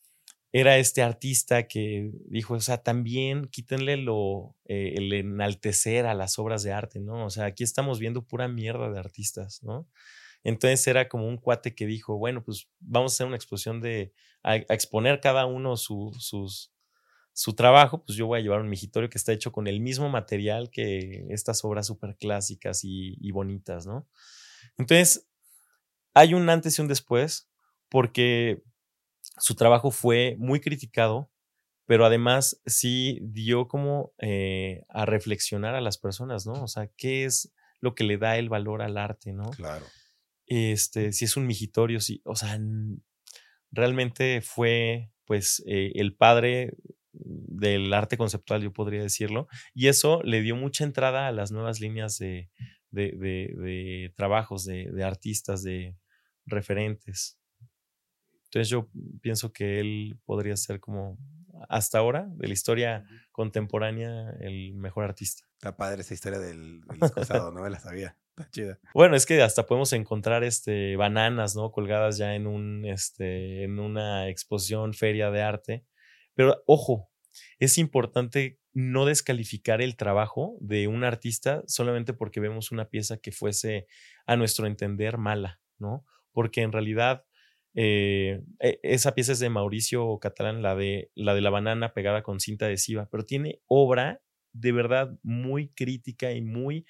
era este artista que dijo, o sea, también quítenle lo, eh, el enaltecer a las obras de arte, ¿no? O sea, aquí estamos viendo pura mierda de artistas, ¿no? Entonces era como un cuate que dijo, bueno, pues vamos a hacer una exposición de, a, exponer cada uno su, su trabajo, pues yo voy a llevar un migitorio que está hecho con el mismo material que estas obras súper clásicas y, y bonitas, ¿no? Entonces, hay un antes y un después, porque su trabajo fue muy criticado, pero además sí dio como eh, a reflexionar a las personas, ¿no? O sea, ¿qué es lo que le da el valor al arte, ¿no? Claro. Este, si es un migitorio, sí, o sea, realmente fue pues eh, el padre del arte conceptual, yo podría decirlo, y eso le dio mucha entrada a las nuevas líneas de, de, de trabajos, de, artistas, de referentes. Entonces yo pienso que él podría ser como hasta ahora, de la historia contemporánea, el mejor artista. Está padre esa historia del, del no me la sabía. Chida. Bueno, es que hasta podemos encontrar este, bananas, ¿no? Colgadas ya en, un, este, en una exposición, feria de arte. Pero ojo, es importante no descalificar el trabajo de un artista solamente porque vemos una pieza que fuese, a nuestro entender, mala, ¿no? Porque en realidad eh, e, esa pieza es de Mauricio Catalán, la de, la de la banana pegada con cinta adhesiva, pero tiene obra de verdad muy crítica y muy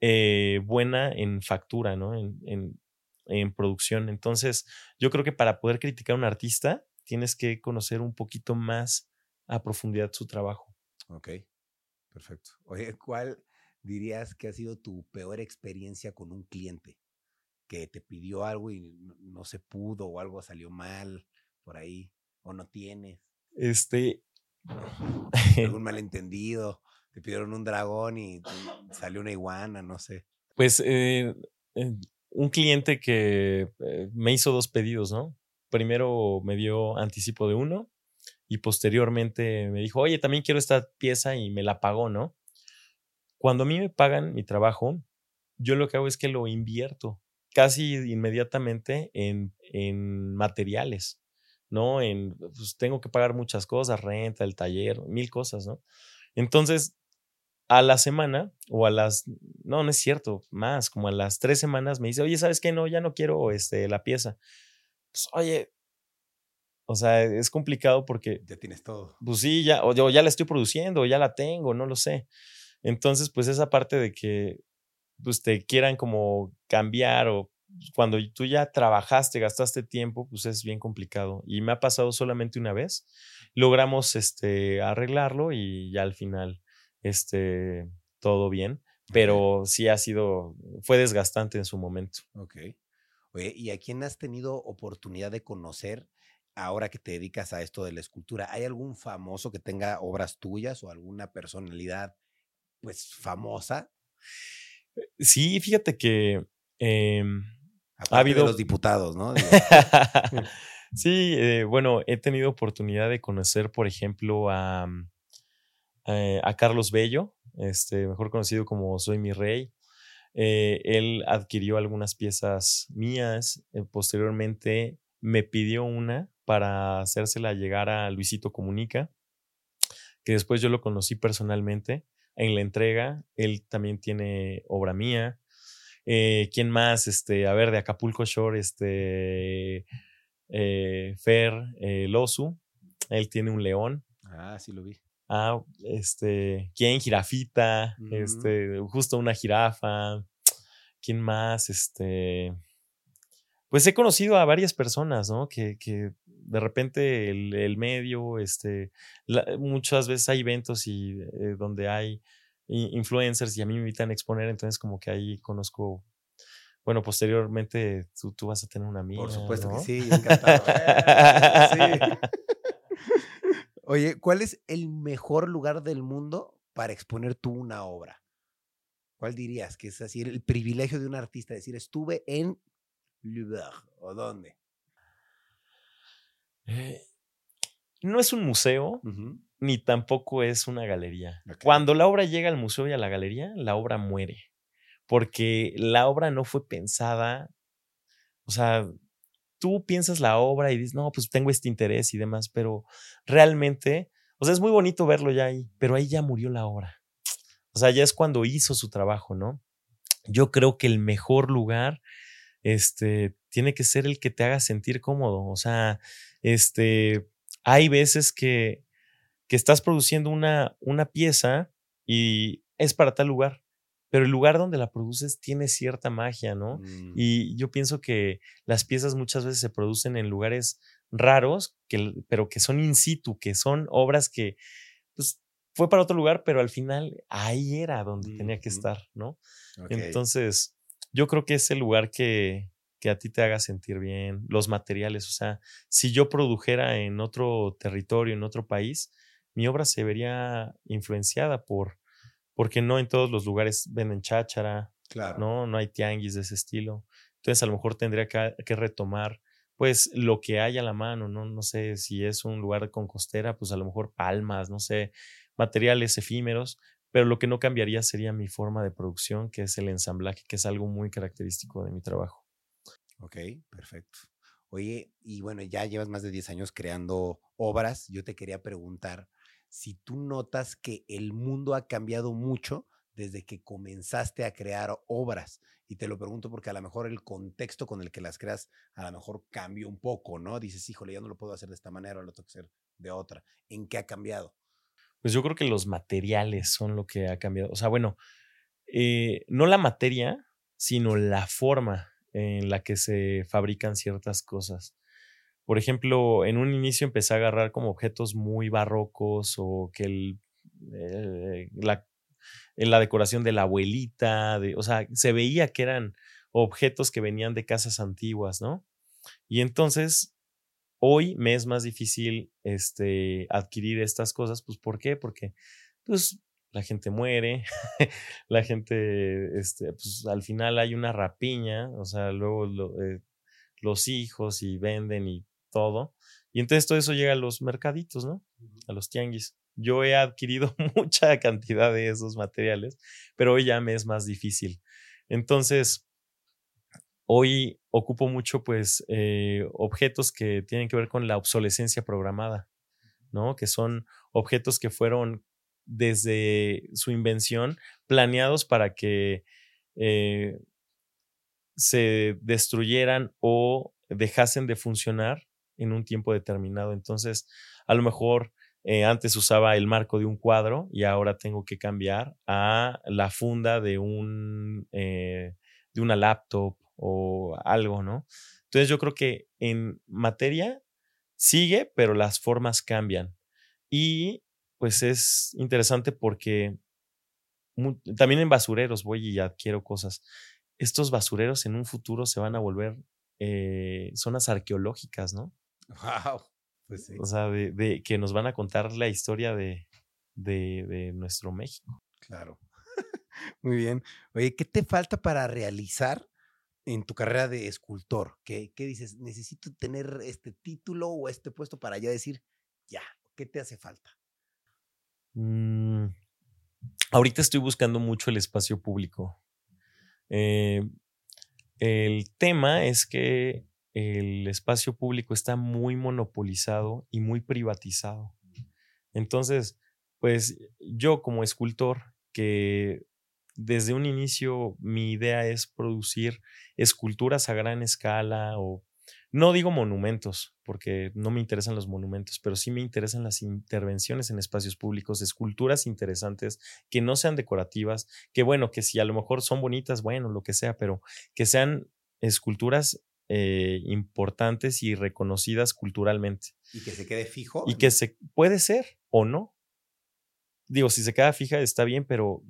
eh, buena en factura, ¿no? En, en, en, producción. Entonces, yo creo que para poder criticar a un artista, tienes que conocer un poquito más a profundidad su trabajo. Ok, perfecto. Oye, ¿cuál dirías que ha sido tu peor experiencia con un cliente? que te pidió algo y no, se pudo o algo salió mal por ahí o no tienes. Este. Algún malentendido. Te pidieron un dragón y salió una iguana, no sé. Pues eh, eh, un cliente que eh, me hizo dos pedidos, ¿no? Primero me dio anticipo de uno y posteriormente me dijo, oye, también quiero esta pieza y me la pagó, ¿no? Cuando a mí me pagan mi trabajo, yo lo que hago es que lo invierto casi inmediatamente en, en materiales, ¿no? En, pues tengo que pagar muchas cosas, renta, el taller, mil cosas, ¿no? Entonces, a la semana o a las, no, no es cierto, más, como a las tres semanas me dice, oye, ¿sabes qué? No, ya no quiero este, la pieza. Pues, oye, o sea, es complicado porque... Ya tienes todo. Pues sí, ya, o yo ya la estoy produciendo, o ya la tengo, no lo sé. Entonces, pues esa parte de que pues te quieran como cambiar o cuando tú ya trabajaste, gastaste tiempo, pues es bien complicado. Y me ha pasado solamente una vez. Logramos este, arreglarlo y ya al final este, todo bien. Pero sí ha sido, fue desgastante en su momento. Ok. Oye, ¿y a quién has tenido oportunidad de conocer ahora que te dedicas a esto de la escultura? ¿Hay algún famoso que tenga obras tuyas o alguna personalidad, pues, famosa? Sí, fíjate que em, ha habido. los diputados, ¿no? sí, eh, bueno, he tenido oportunidad de conocer, por ejemplo, a, eh, a Carlos Bello, este, mejor conocido como Soy mi Rey. Eh, él adquirió algunas piezas mías. posteriormente me pidió una para hacérsela llegar a Luisito Comunica, que después yo lo conocí personalmente en la entrega. Él también tiene obra mía. Eh, ¿Quién más? Este, a ver, de Acapulco Shore, este, eh, Fer eh, Losu. Él tiene un león. Ah, sí lo vi. Ah, este, ¿quién? Jirafita, este, justo una jirafa. ¿Quién más? Este, pues he conocido a varias personas, ¿no? Que, que de repente el, medio, este, muchas veces hay eventos y eh, donde hay influencers y a mí me invitan a exponer, entonces como que ahí conozco, bueno, posteriormente tú, tú vas a tener una amiga. Por supuesto que sí, encantado. Eh, Oye, ¿cuál es el mejor lugar del mundo para exponer tú una obra? ¿Cuál dirías que es así el privilegio de un artista? Decir, estuve en lugar o dónde? Eh, no es un museo, ni tampoco es una galería. Cuando la obra llega al museo y a la galería, la obra muere, porque la obra no fue pensada, o sea, tú piensas la obra y dices, no, pues tengo este interés y demás, pero realmente, o sea, es muy bonito verlo ya ahí, pero ahí ya murió la obra. O sea, ya es cuando hizo su trabajo, ¿no? Yo creo que el mejor lugar, este, tiene que ser el que te haga sentir cómodo. O sea, este, hay veces que, que estás produciendo una, una pieza y es para tal lugar, pero el lugar donde la produces tiene cierta magia, ¿no? Mm, Y yo pienso que las piezas muchas veces se producen en lugares raros, que, pero que son in situ, que son obras que pues, fue para otro lugar, pero al final ahí era donde tenía que estar, ¿no? Entonces, yo creo que es el lugar que, que a ti te haga sentir bien, los materiales, o sea, si yo produjera en otro territorio, en otro país, mi obra se vería influenciada por, porque no en todos los lugares venden cháchara, claro. ¿no? No hay tianguis de ese estilo. Entonces, a lo mejor tendría que, que retomar, pues, lo que hay a la mano, ¿no? No sé si es un lugar con costera, pues a lo mejor palmas, no sé, materiales efímeros, pero lo que no cambiaría sería mi forma de producción, que es el ensamblaje, que es algo muy característico de mi trabajo. Ok, perfecto. Oye, y bueno, ya llevas más de 10 años creando obras. Yo te quería preguntar si tú notas que el mundo ha cambiado mucho desde que comenzaste a crear obras. Y te lo pregunto porque a lo mejor el contexto con el que las creas a lo mejor cambió un poco, ¿no? Dices, híjole, ya no lo puedo hacer de esta manera, lo tengo que hacer de otra. ¿En qué ha cambiado? Pues yo creo que los materiales son lo que ha cambiado. O sea, bueno, eh, no la materia, sino la forma en la que se fabrican ciertas cosas. Por ejemplo, en un inicio empecé a agarrar como objetos muy barrocos o que el, eh, la, en la decoración de la abuelita, de, o sea, se veía que eran objetos que venían de casas antiguas, ¿no? Y entonces, hoy me es más difícil este, adquirir estas cosas, pues ¿por qué? Porque pues la gente muere, la gente, este, pues al final hay una rapiña, o sea, luego eh, los hijos y venden y todo. Y entonces todo eso llega a los mercaditos, ¿no? A los tianguis. Yo he adquirido mucha cantidad de esos materiales, pero hoy ya me es más difícil. Entonces, hoy ocupo mucho, pues, eh, objetos que tienen que ver con la obsolescencia programada, ¿no? Que son objetos que fueron desde su invención planeados para que eh, se destruyeran o dejasen de funcionar en un tiempo determinado. Entonces, a lo mejor eh, antes usaba el marco de un cuadro y ahora tengo que cambiar a la funda de un eh, de una laptop o algo, ¿no? Entonces yo creo que en materia sigue, pero las formas cambian. Y pues es interesante porque también en basureros voy y adquiero cosas. Estos basureros en un futuro se van a volver eh, zonas arqueológicas, ¿no? Wow. Pues sí. O sea, de, de que nos van a contar la historia de, de, de nuestro México. Claro. Muy bien. Oye, ¿qué te falta para realizar en tu carrera de escultor? ¿Qué, qué dices? Necesito tener este título o este puesto para ya decir, ya, ¿qué te hace falta? Mm, ahorita estoy buscando mucho el espacio público. Eh, el tema es que el espacio público está muy monopolizado y muy privatizado. Entonces, pues yo como escultor, que desde un inicio mi idea es producir esculturas a gran escala o no digo monumentos, porque no me interesan los monumentos, pero sí me interesan las intervenciones en espacios públicos, esculturas interesantes que no sean decorativas, que bueno, que si a lo mejor son bonitas, bueno, lo que sea, pero que sean esculturas eh, importantes y reconocidas culturalmente Y que se quede fijo. y que se puede ser o no. Digo, si se queda fija está bien, pero,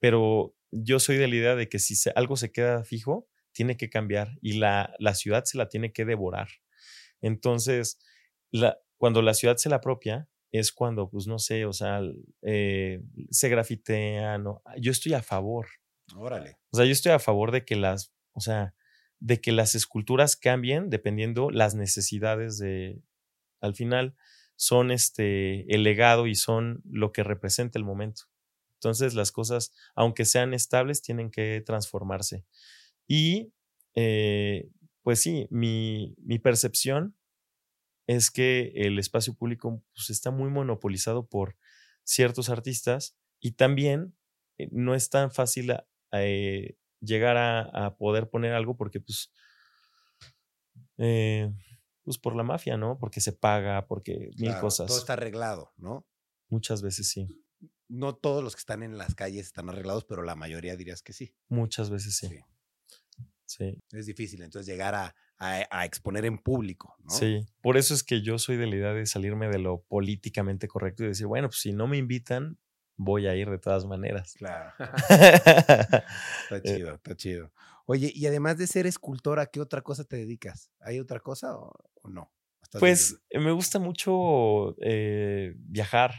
pero yo soy de la idea de que si se- algo se queda fijo, tiene que cambiar y la, la ciudad se la tiene que devorar. Entonces, la, cuando la ciudad se la apropia, es cuando, pues no sé, o sea, eh, se grafitea, ¿no? Yo estoy a favor. Órale. O sea, yo estoy a favor de que las, o sea, de que las esculturas cambien dependiendo las necesidades de, al final, son este, el legado y son lo que representa el momento. Entonces las cosas, aunque sean estables, tienen que transformarse. Y eh, pues sí, mi, mi, percepción es que el espacio público pues, está muy monopolizado por ciertos artistas y también eh, no es tan fácil eh, llegar a, poder poner algo porque pues, pues por la mafia, ¿no? Porque se paga, porque mil cosas. Todo está arreglado, ¿no? Muchas veces sí. No todos los que están en las calles están arreglados, pero la mayoría dirías que sí. Muchas veces sí. Sí. Es difícil entonces llegar a, a, exponer en público, ¿no? Sí, por eso es que yo soy de la idea de salirme de lo políticamente correcto y decir, bueno, pues si no me invitan, voy a ir de todas maneras. Claro. está eh chido, está chido. Oye, y además de ser escultora, ¿qué otra cosa te dedicas? ¿Hay otra cosa o, no? Pues eh, me gusta mucho eh, viajar.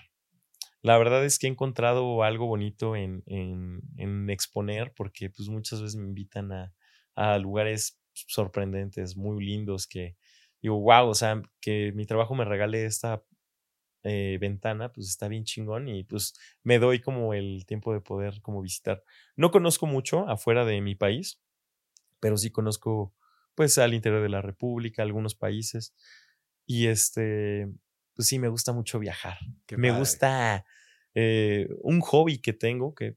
La verdad es que he encontrado algo bonito en, en, en exponer porque pues muchas veces me invitan a, a lugares sorprendentes, muy lindos, que digo, wow, o sea, que mi trabajo me regale esta eh, ventana, pues está bien chingón y pues me doy como el tiempo de poder como visitar. No conozco mucho afuera de mi país, pero sí conozco pues al interior de la República, algunos países y este, pues sí, me gusta mucho viajar. me gusta eh, un hobby que tengo que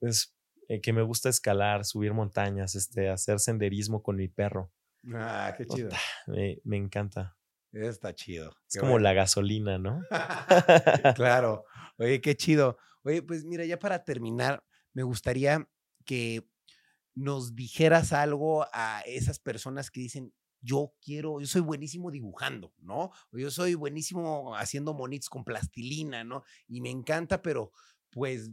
es eh, que me gusta escalar, subir montañas, este, hacer senderismo con mi perro. Ah, qué chido. me, encanta. Está chido. Es como la gasolina, ¿no? claro. Oye, qué chido. Oye, pues mira, ya para terminar, me gustaría que nos dijeras algo a esas personas que dicen, yo quiero, yo soy buenísimo dibujando, ¿no? O yo soy buenísimo haciendo monitos con plastilina, ¿no? Y me encanta, pero pues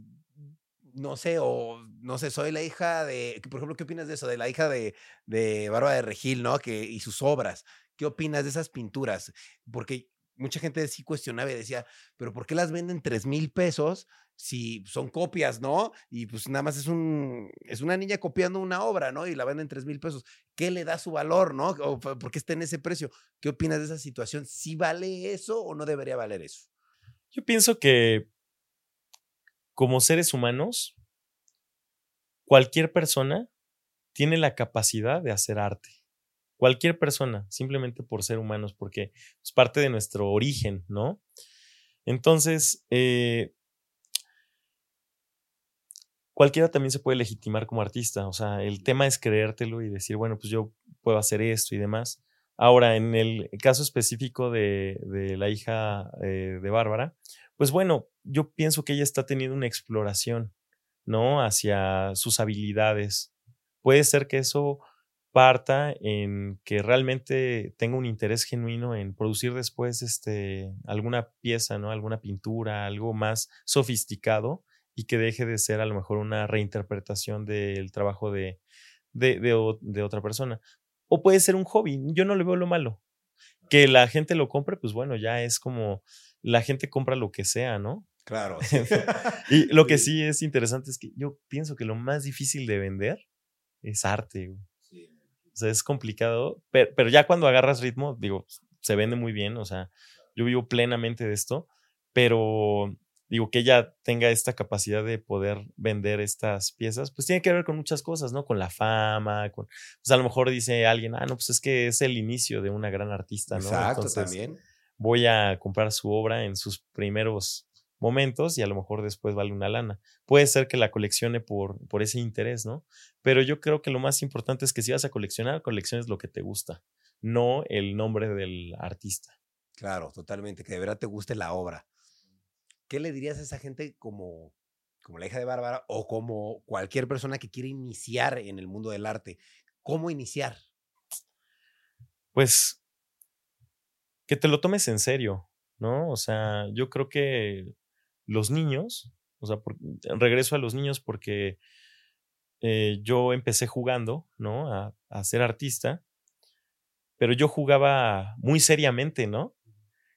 no sé, o no sé, soy la hija de, por ejemplo, ¿qué opinas de eso? De la hija de, de Bárbara de Regil, ¿no? Que, y sus obras. ¿Qué opinas de esas pinturas? Porque mucha gente sí cuestionaba y decía, pero ¿por qué las venden tres mil pesos si son copias, ¿no? Y pues nada más es un, es una niña copiando una obra, ¿no? Y la venden tres mil pesos. ¿Qué le da su valor, ¿no? O, ¿Por qué está en ese precio? ¿Qué opinas de esa situación? ¿Sí vale eso o no debería valer eso? Yo pienso que como seres humanos, cualquier persona tiene la capacidad de hacer arte. Cualquier persona, simplemente por ser humanos, porque es parte de nuestro origen, ¿no? Entonces, eh, cualquiera también se puede legitimar como artista. O sea, el tema es creértelo y decir, bueno, pues yo puedo hacer esto y demás. Ahora, en el caso específico de, la hija eh, de Bárbara, pues bueno, yo pienso que ella está teniendo una exploración, ¿no? Hacia sus habilidades. Puede ser que eso parta en que realmente tenga un interés genuino en producir después este, alguna pieza, ¿no? Alguna pintura, algo más sofisticado y que deje de ser a lo mejor una reinterpretación del trabajo de, de, de otra persona. O puede ser un hobby, yo no le veo lo malo. Que la gente lo compre, pues bueno, ya es como la gente compra lo que sea, ¿no? Claro. y lo que sí es interesante es que yo pienso que lo más difícil de vender es arte. O sea, es complicado, pero, pero, ya cuando agarras ritmo, digo, se vende muy bien, o sea, yo vivo plenamente de esto, pero digo, que ella tenga esta capacidad de poder vender estas piezas, pues tiene que ver con muchas cosas, ¿no? Con la fama, con, pues a lo mejor dice alguien, ah, no, pues es que es el inicio de una gran artista, ¿no? Exacto, también voy a comprar su obra en sus primeros momentos y a lo mejor después vale una lana. Puede ser que la coleccione por, por ese interés, ¿no? Pero yo creo que lo más importante es que si vas a coleccionar, colecciones lo que te gusta, no el nombre del artista. Claro, totalmente, que de verdad te guste la obra. ¿Qué le dirías a esa gente como, como la hija de Bárbara o como cualquier persona que quiere iniciar en el mundo del arte? ¿Cómo iniciar? Pues que te lo tomes en serio, ¿no? O sea, yo creo que los niños, o sea, regreso a los niños porque eh, yo empecé jugando, ¿no? A, a, ser artista, pero yo jugaba muy seriamente, ¿no?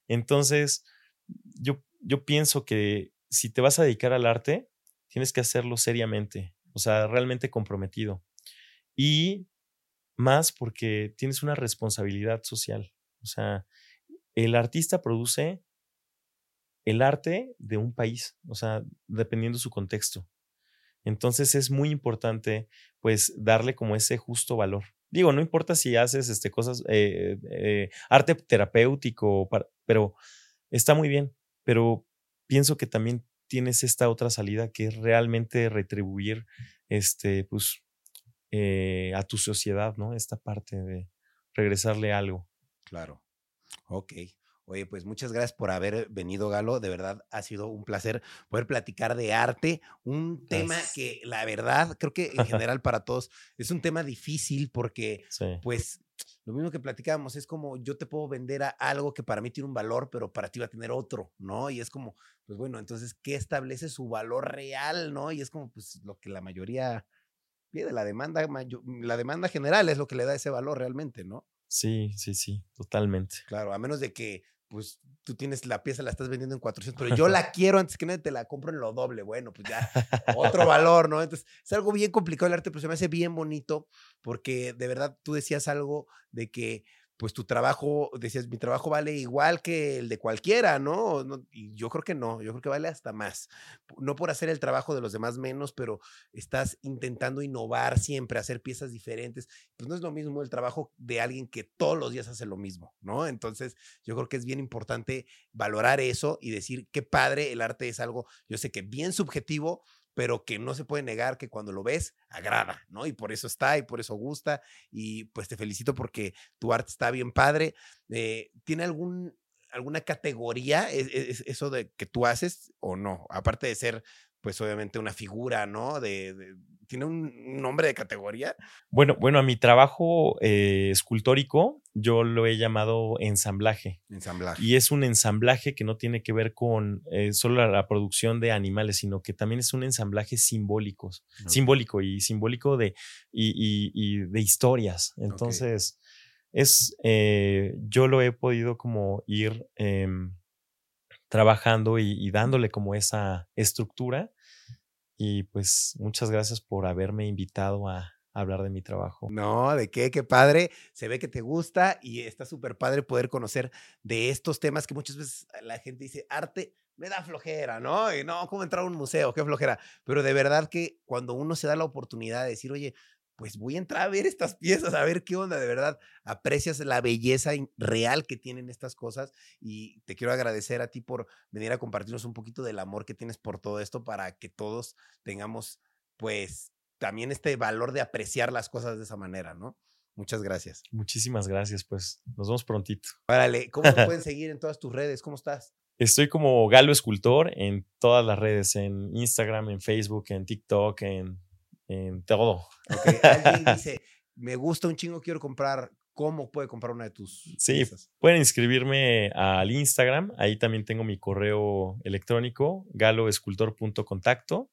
Entonces, yo, yo pienso que si te vas a dedicar al arte, tienes que hacerlo seriamente, o sea, realmente comprometido. Y más porque tienes una responsabilidad social. O sea, el artista produce el arte de un país, o sea, dependiendo su contexto. Entonces es muy importante, pues, darle como ese justo valor. Digo, no importa si haces este, cosas, eh, eh, arte terapéutico, pero está muy bien, pero pienso que también tienes esta otra salida que es realmente retribuir, este, pues, eh, a tu sociedad, ¿no? Esta parte de regresarle algo. Claro. Ok. Oye, pues muchas gracias por haber venido, Galo. De verdad ha sido un placer poder platicar de arte, un tema que la verdad creo que en general para todos es un tema difícil porque pues lo mismo que platicábamos es como yo te puedo vender a algo que para mí tiene un valor, pero para ti va a tener otro, ¿no? Y es como, pues bueno, entonces, ¿qué establece su valor real, ¿no? Y es como, pues lo que la mayoría pide, la demanda, la demanda general es lo que le da ese valor realmente, ¿no? Sí, sí, sí, totalmente. Claro, a menos de que pues tú tienes la pieza, la estás vendiendo en 400, pero yo la quiero antes que nadie te la compro en lo doble. Bueno, pues ya otro valor, ¿no? Entonces, es algo bien complicado el arte, pero se me hace bien bonito porque de verdad tú decías algo de que pues tu trabajo, decías, mi trabajo vale igual que el de cualquiera, ¿no? Y yo creo que no, yo creo que vale hasta más. No por hacer el trabajo de los demás menos, pero estás intentando innovar siempre, hacer piezas diferentes. Pues no es lo mismo el trabajo de alguien que todos los días hace lo mismo, ¿no? Entonces, yo creo que es bien importante valorar eso y decir qué padre, el arte es algo, yo sé que bien subjetivo, pero que no se puede negar que cuando lo ves, agrada, ¿no? Y por eso está y por eso gusta. Y pues te felicito porque tu arte está bien padre. Eh, ¿Tiene algún, alguna categoría ¿Es, eso de que tú haces o no? Aparte de ser, pues obviamente una figura, ¿no? de, ¿Tiene un nombre de categoría? Bueno, bueno, a mi trabajo eh, escultórico yo lo he llamado ensamblaje. Ensamblaje. Y es un ensamblaje que no tiene que ver con eh, solo la, producción de animales, sino que también es un ensamblaje simbólico, simbólico y simbólico de, y, de historias. Entonces, es, eh, yo lo he podido como ir em, trabajando y dándole como esa estructura y pues muchas gracias por haberme invitado a, hablar de mi trabajo. No, de qué, qué padre. Se ve que te gusta y está súper padre poder conocer de estos temas que muchas veces la gente dice, arte me da flojera, ¿no? Y no, ¿cómo entrar a un museo? Qué flojera. Pero de verdad que cuando uno se da la oportunidad de decir, oye, pues voy a entrar a ver estas piezas, a ver qué onda, de verdad, aprecias la belleza real que tienen estas cosas y te quiero agradecer a ti por venir a compartirnos un poquito del amor que tienes por todo esto para que todos tengamos, pues, también este valor de apreciar las cosas de esa manera, ¿no? Muchas gracias. Muchísimas gracias, pues nos vemos prontito. Órale, ¿cómo te pueden seguir en todas tus redes? ¿Cómo estás? Estoy como Galo Escultor en todas las redes, en Instagram, en Facebook, en TikTok, en en todo. Alguien dice, me gusta un chingo, quiero comprar. ¿Cómo puede comprar una de tus Sí, pueden inscribirme al Instagram. Ahí también tengo mi correo electrónico, galoescultor.contacto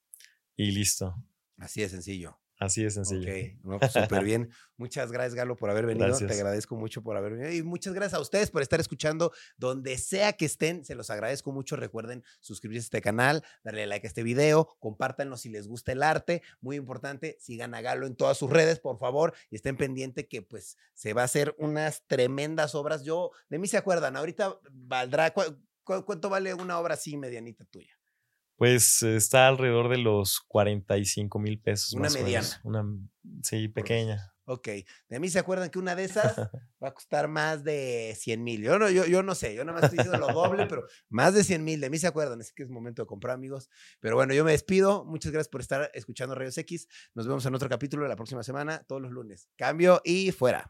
y listo. Así de sencillo. Así de sencillo. Ok, pues súper bien. Muchas gracias, Galo, por haber venido. Te agradezco mucho por haber venido. Y muchas gracias a ustedes por estar escuchando donde sea que estén. Se los agradezco mucho. Recuerden suscribirse a este canal, darle like a este video, compártanlo si les gusta el arte. Muy importante, sigan a Galo en todas sus redes, por favor, y estén pendientes que pues se va a hacer unas tremendas obras. Yo, de mí se acuerdan, ahorita valdrá, cuánto vale una obra así medianita tuya? Pues está alrededor de los 45 mil pesos. Una mediana. Una, sí, pequeña. Ok. De mí se acuerdan que una de esas va a costar más de 100 mil. Yo no, yo, yo no sé, yo nada más estoy diciendo lo doble, pero más de 100 mil. De mí se acuerdan, así que es momento de comprar, amigos. Pero bueno, yo me despido. Muchas gracias por estar escuchando Rayos X. Nos vemos en otro capítulo la próxima semana, todos los lunes. Cambio y fuera.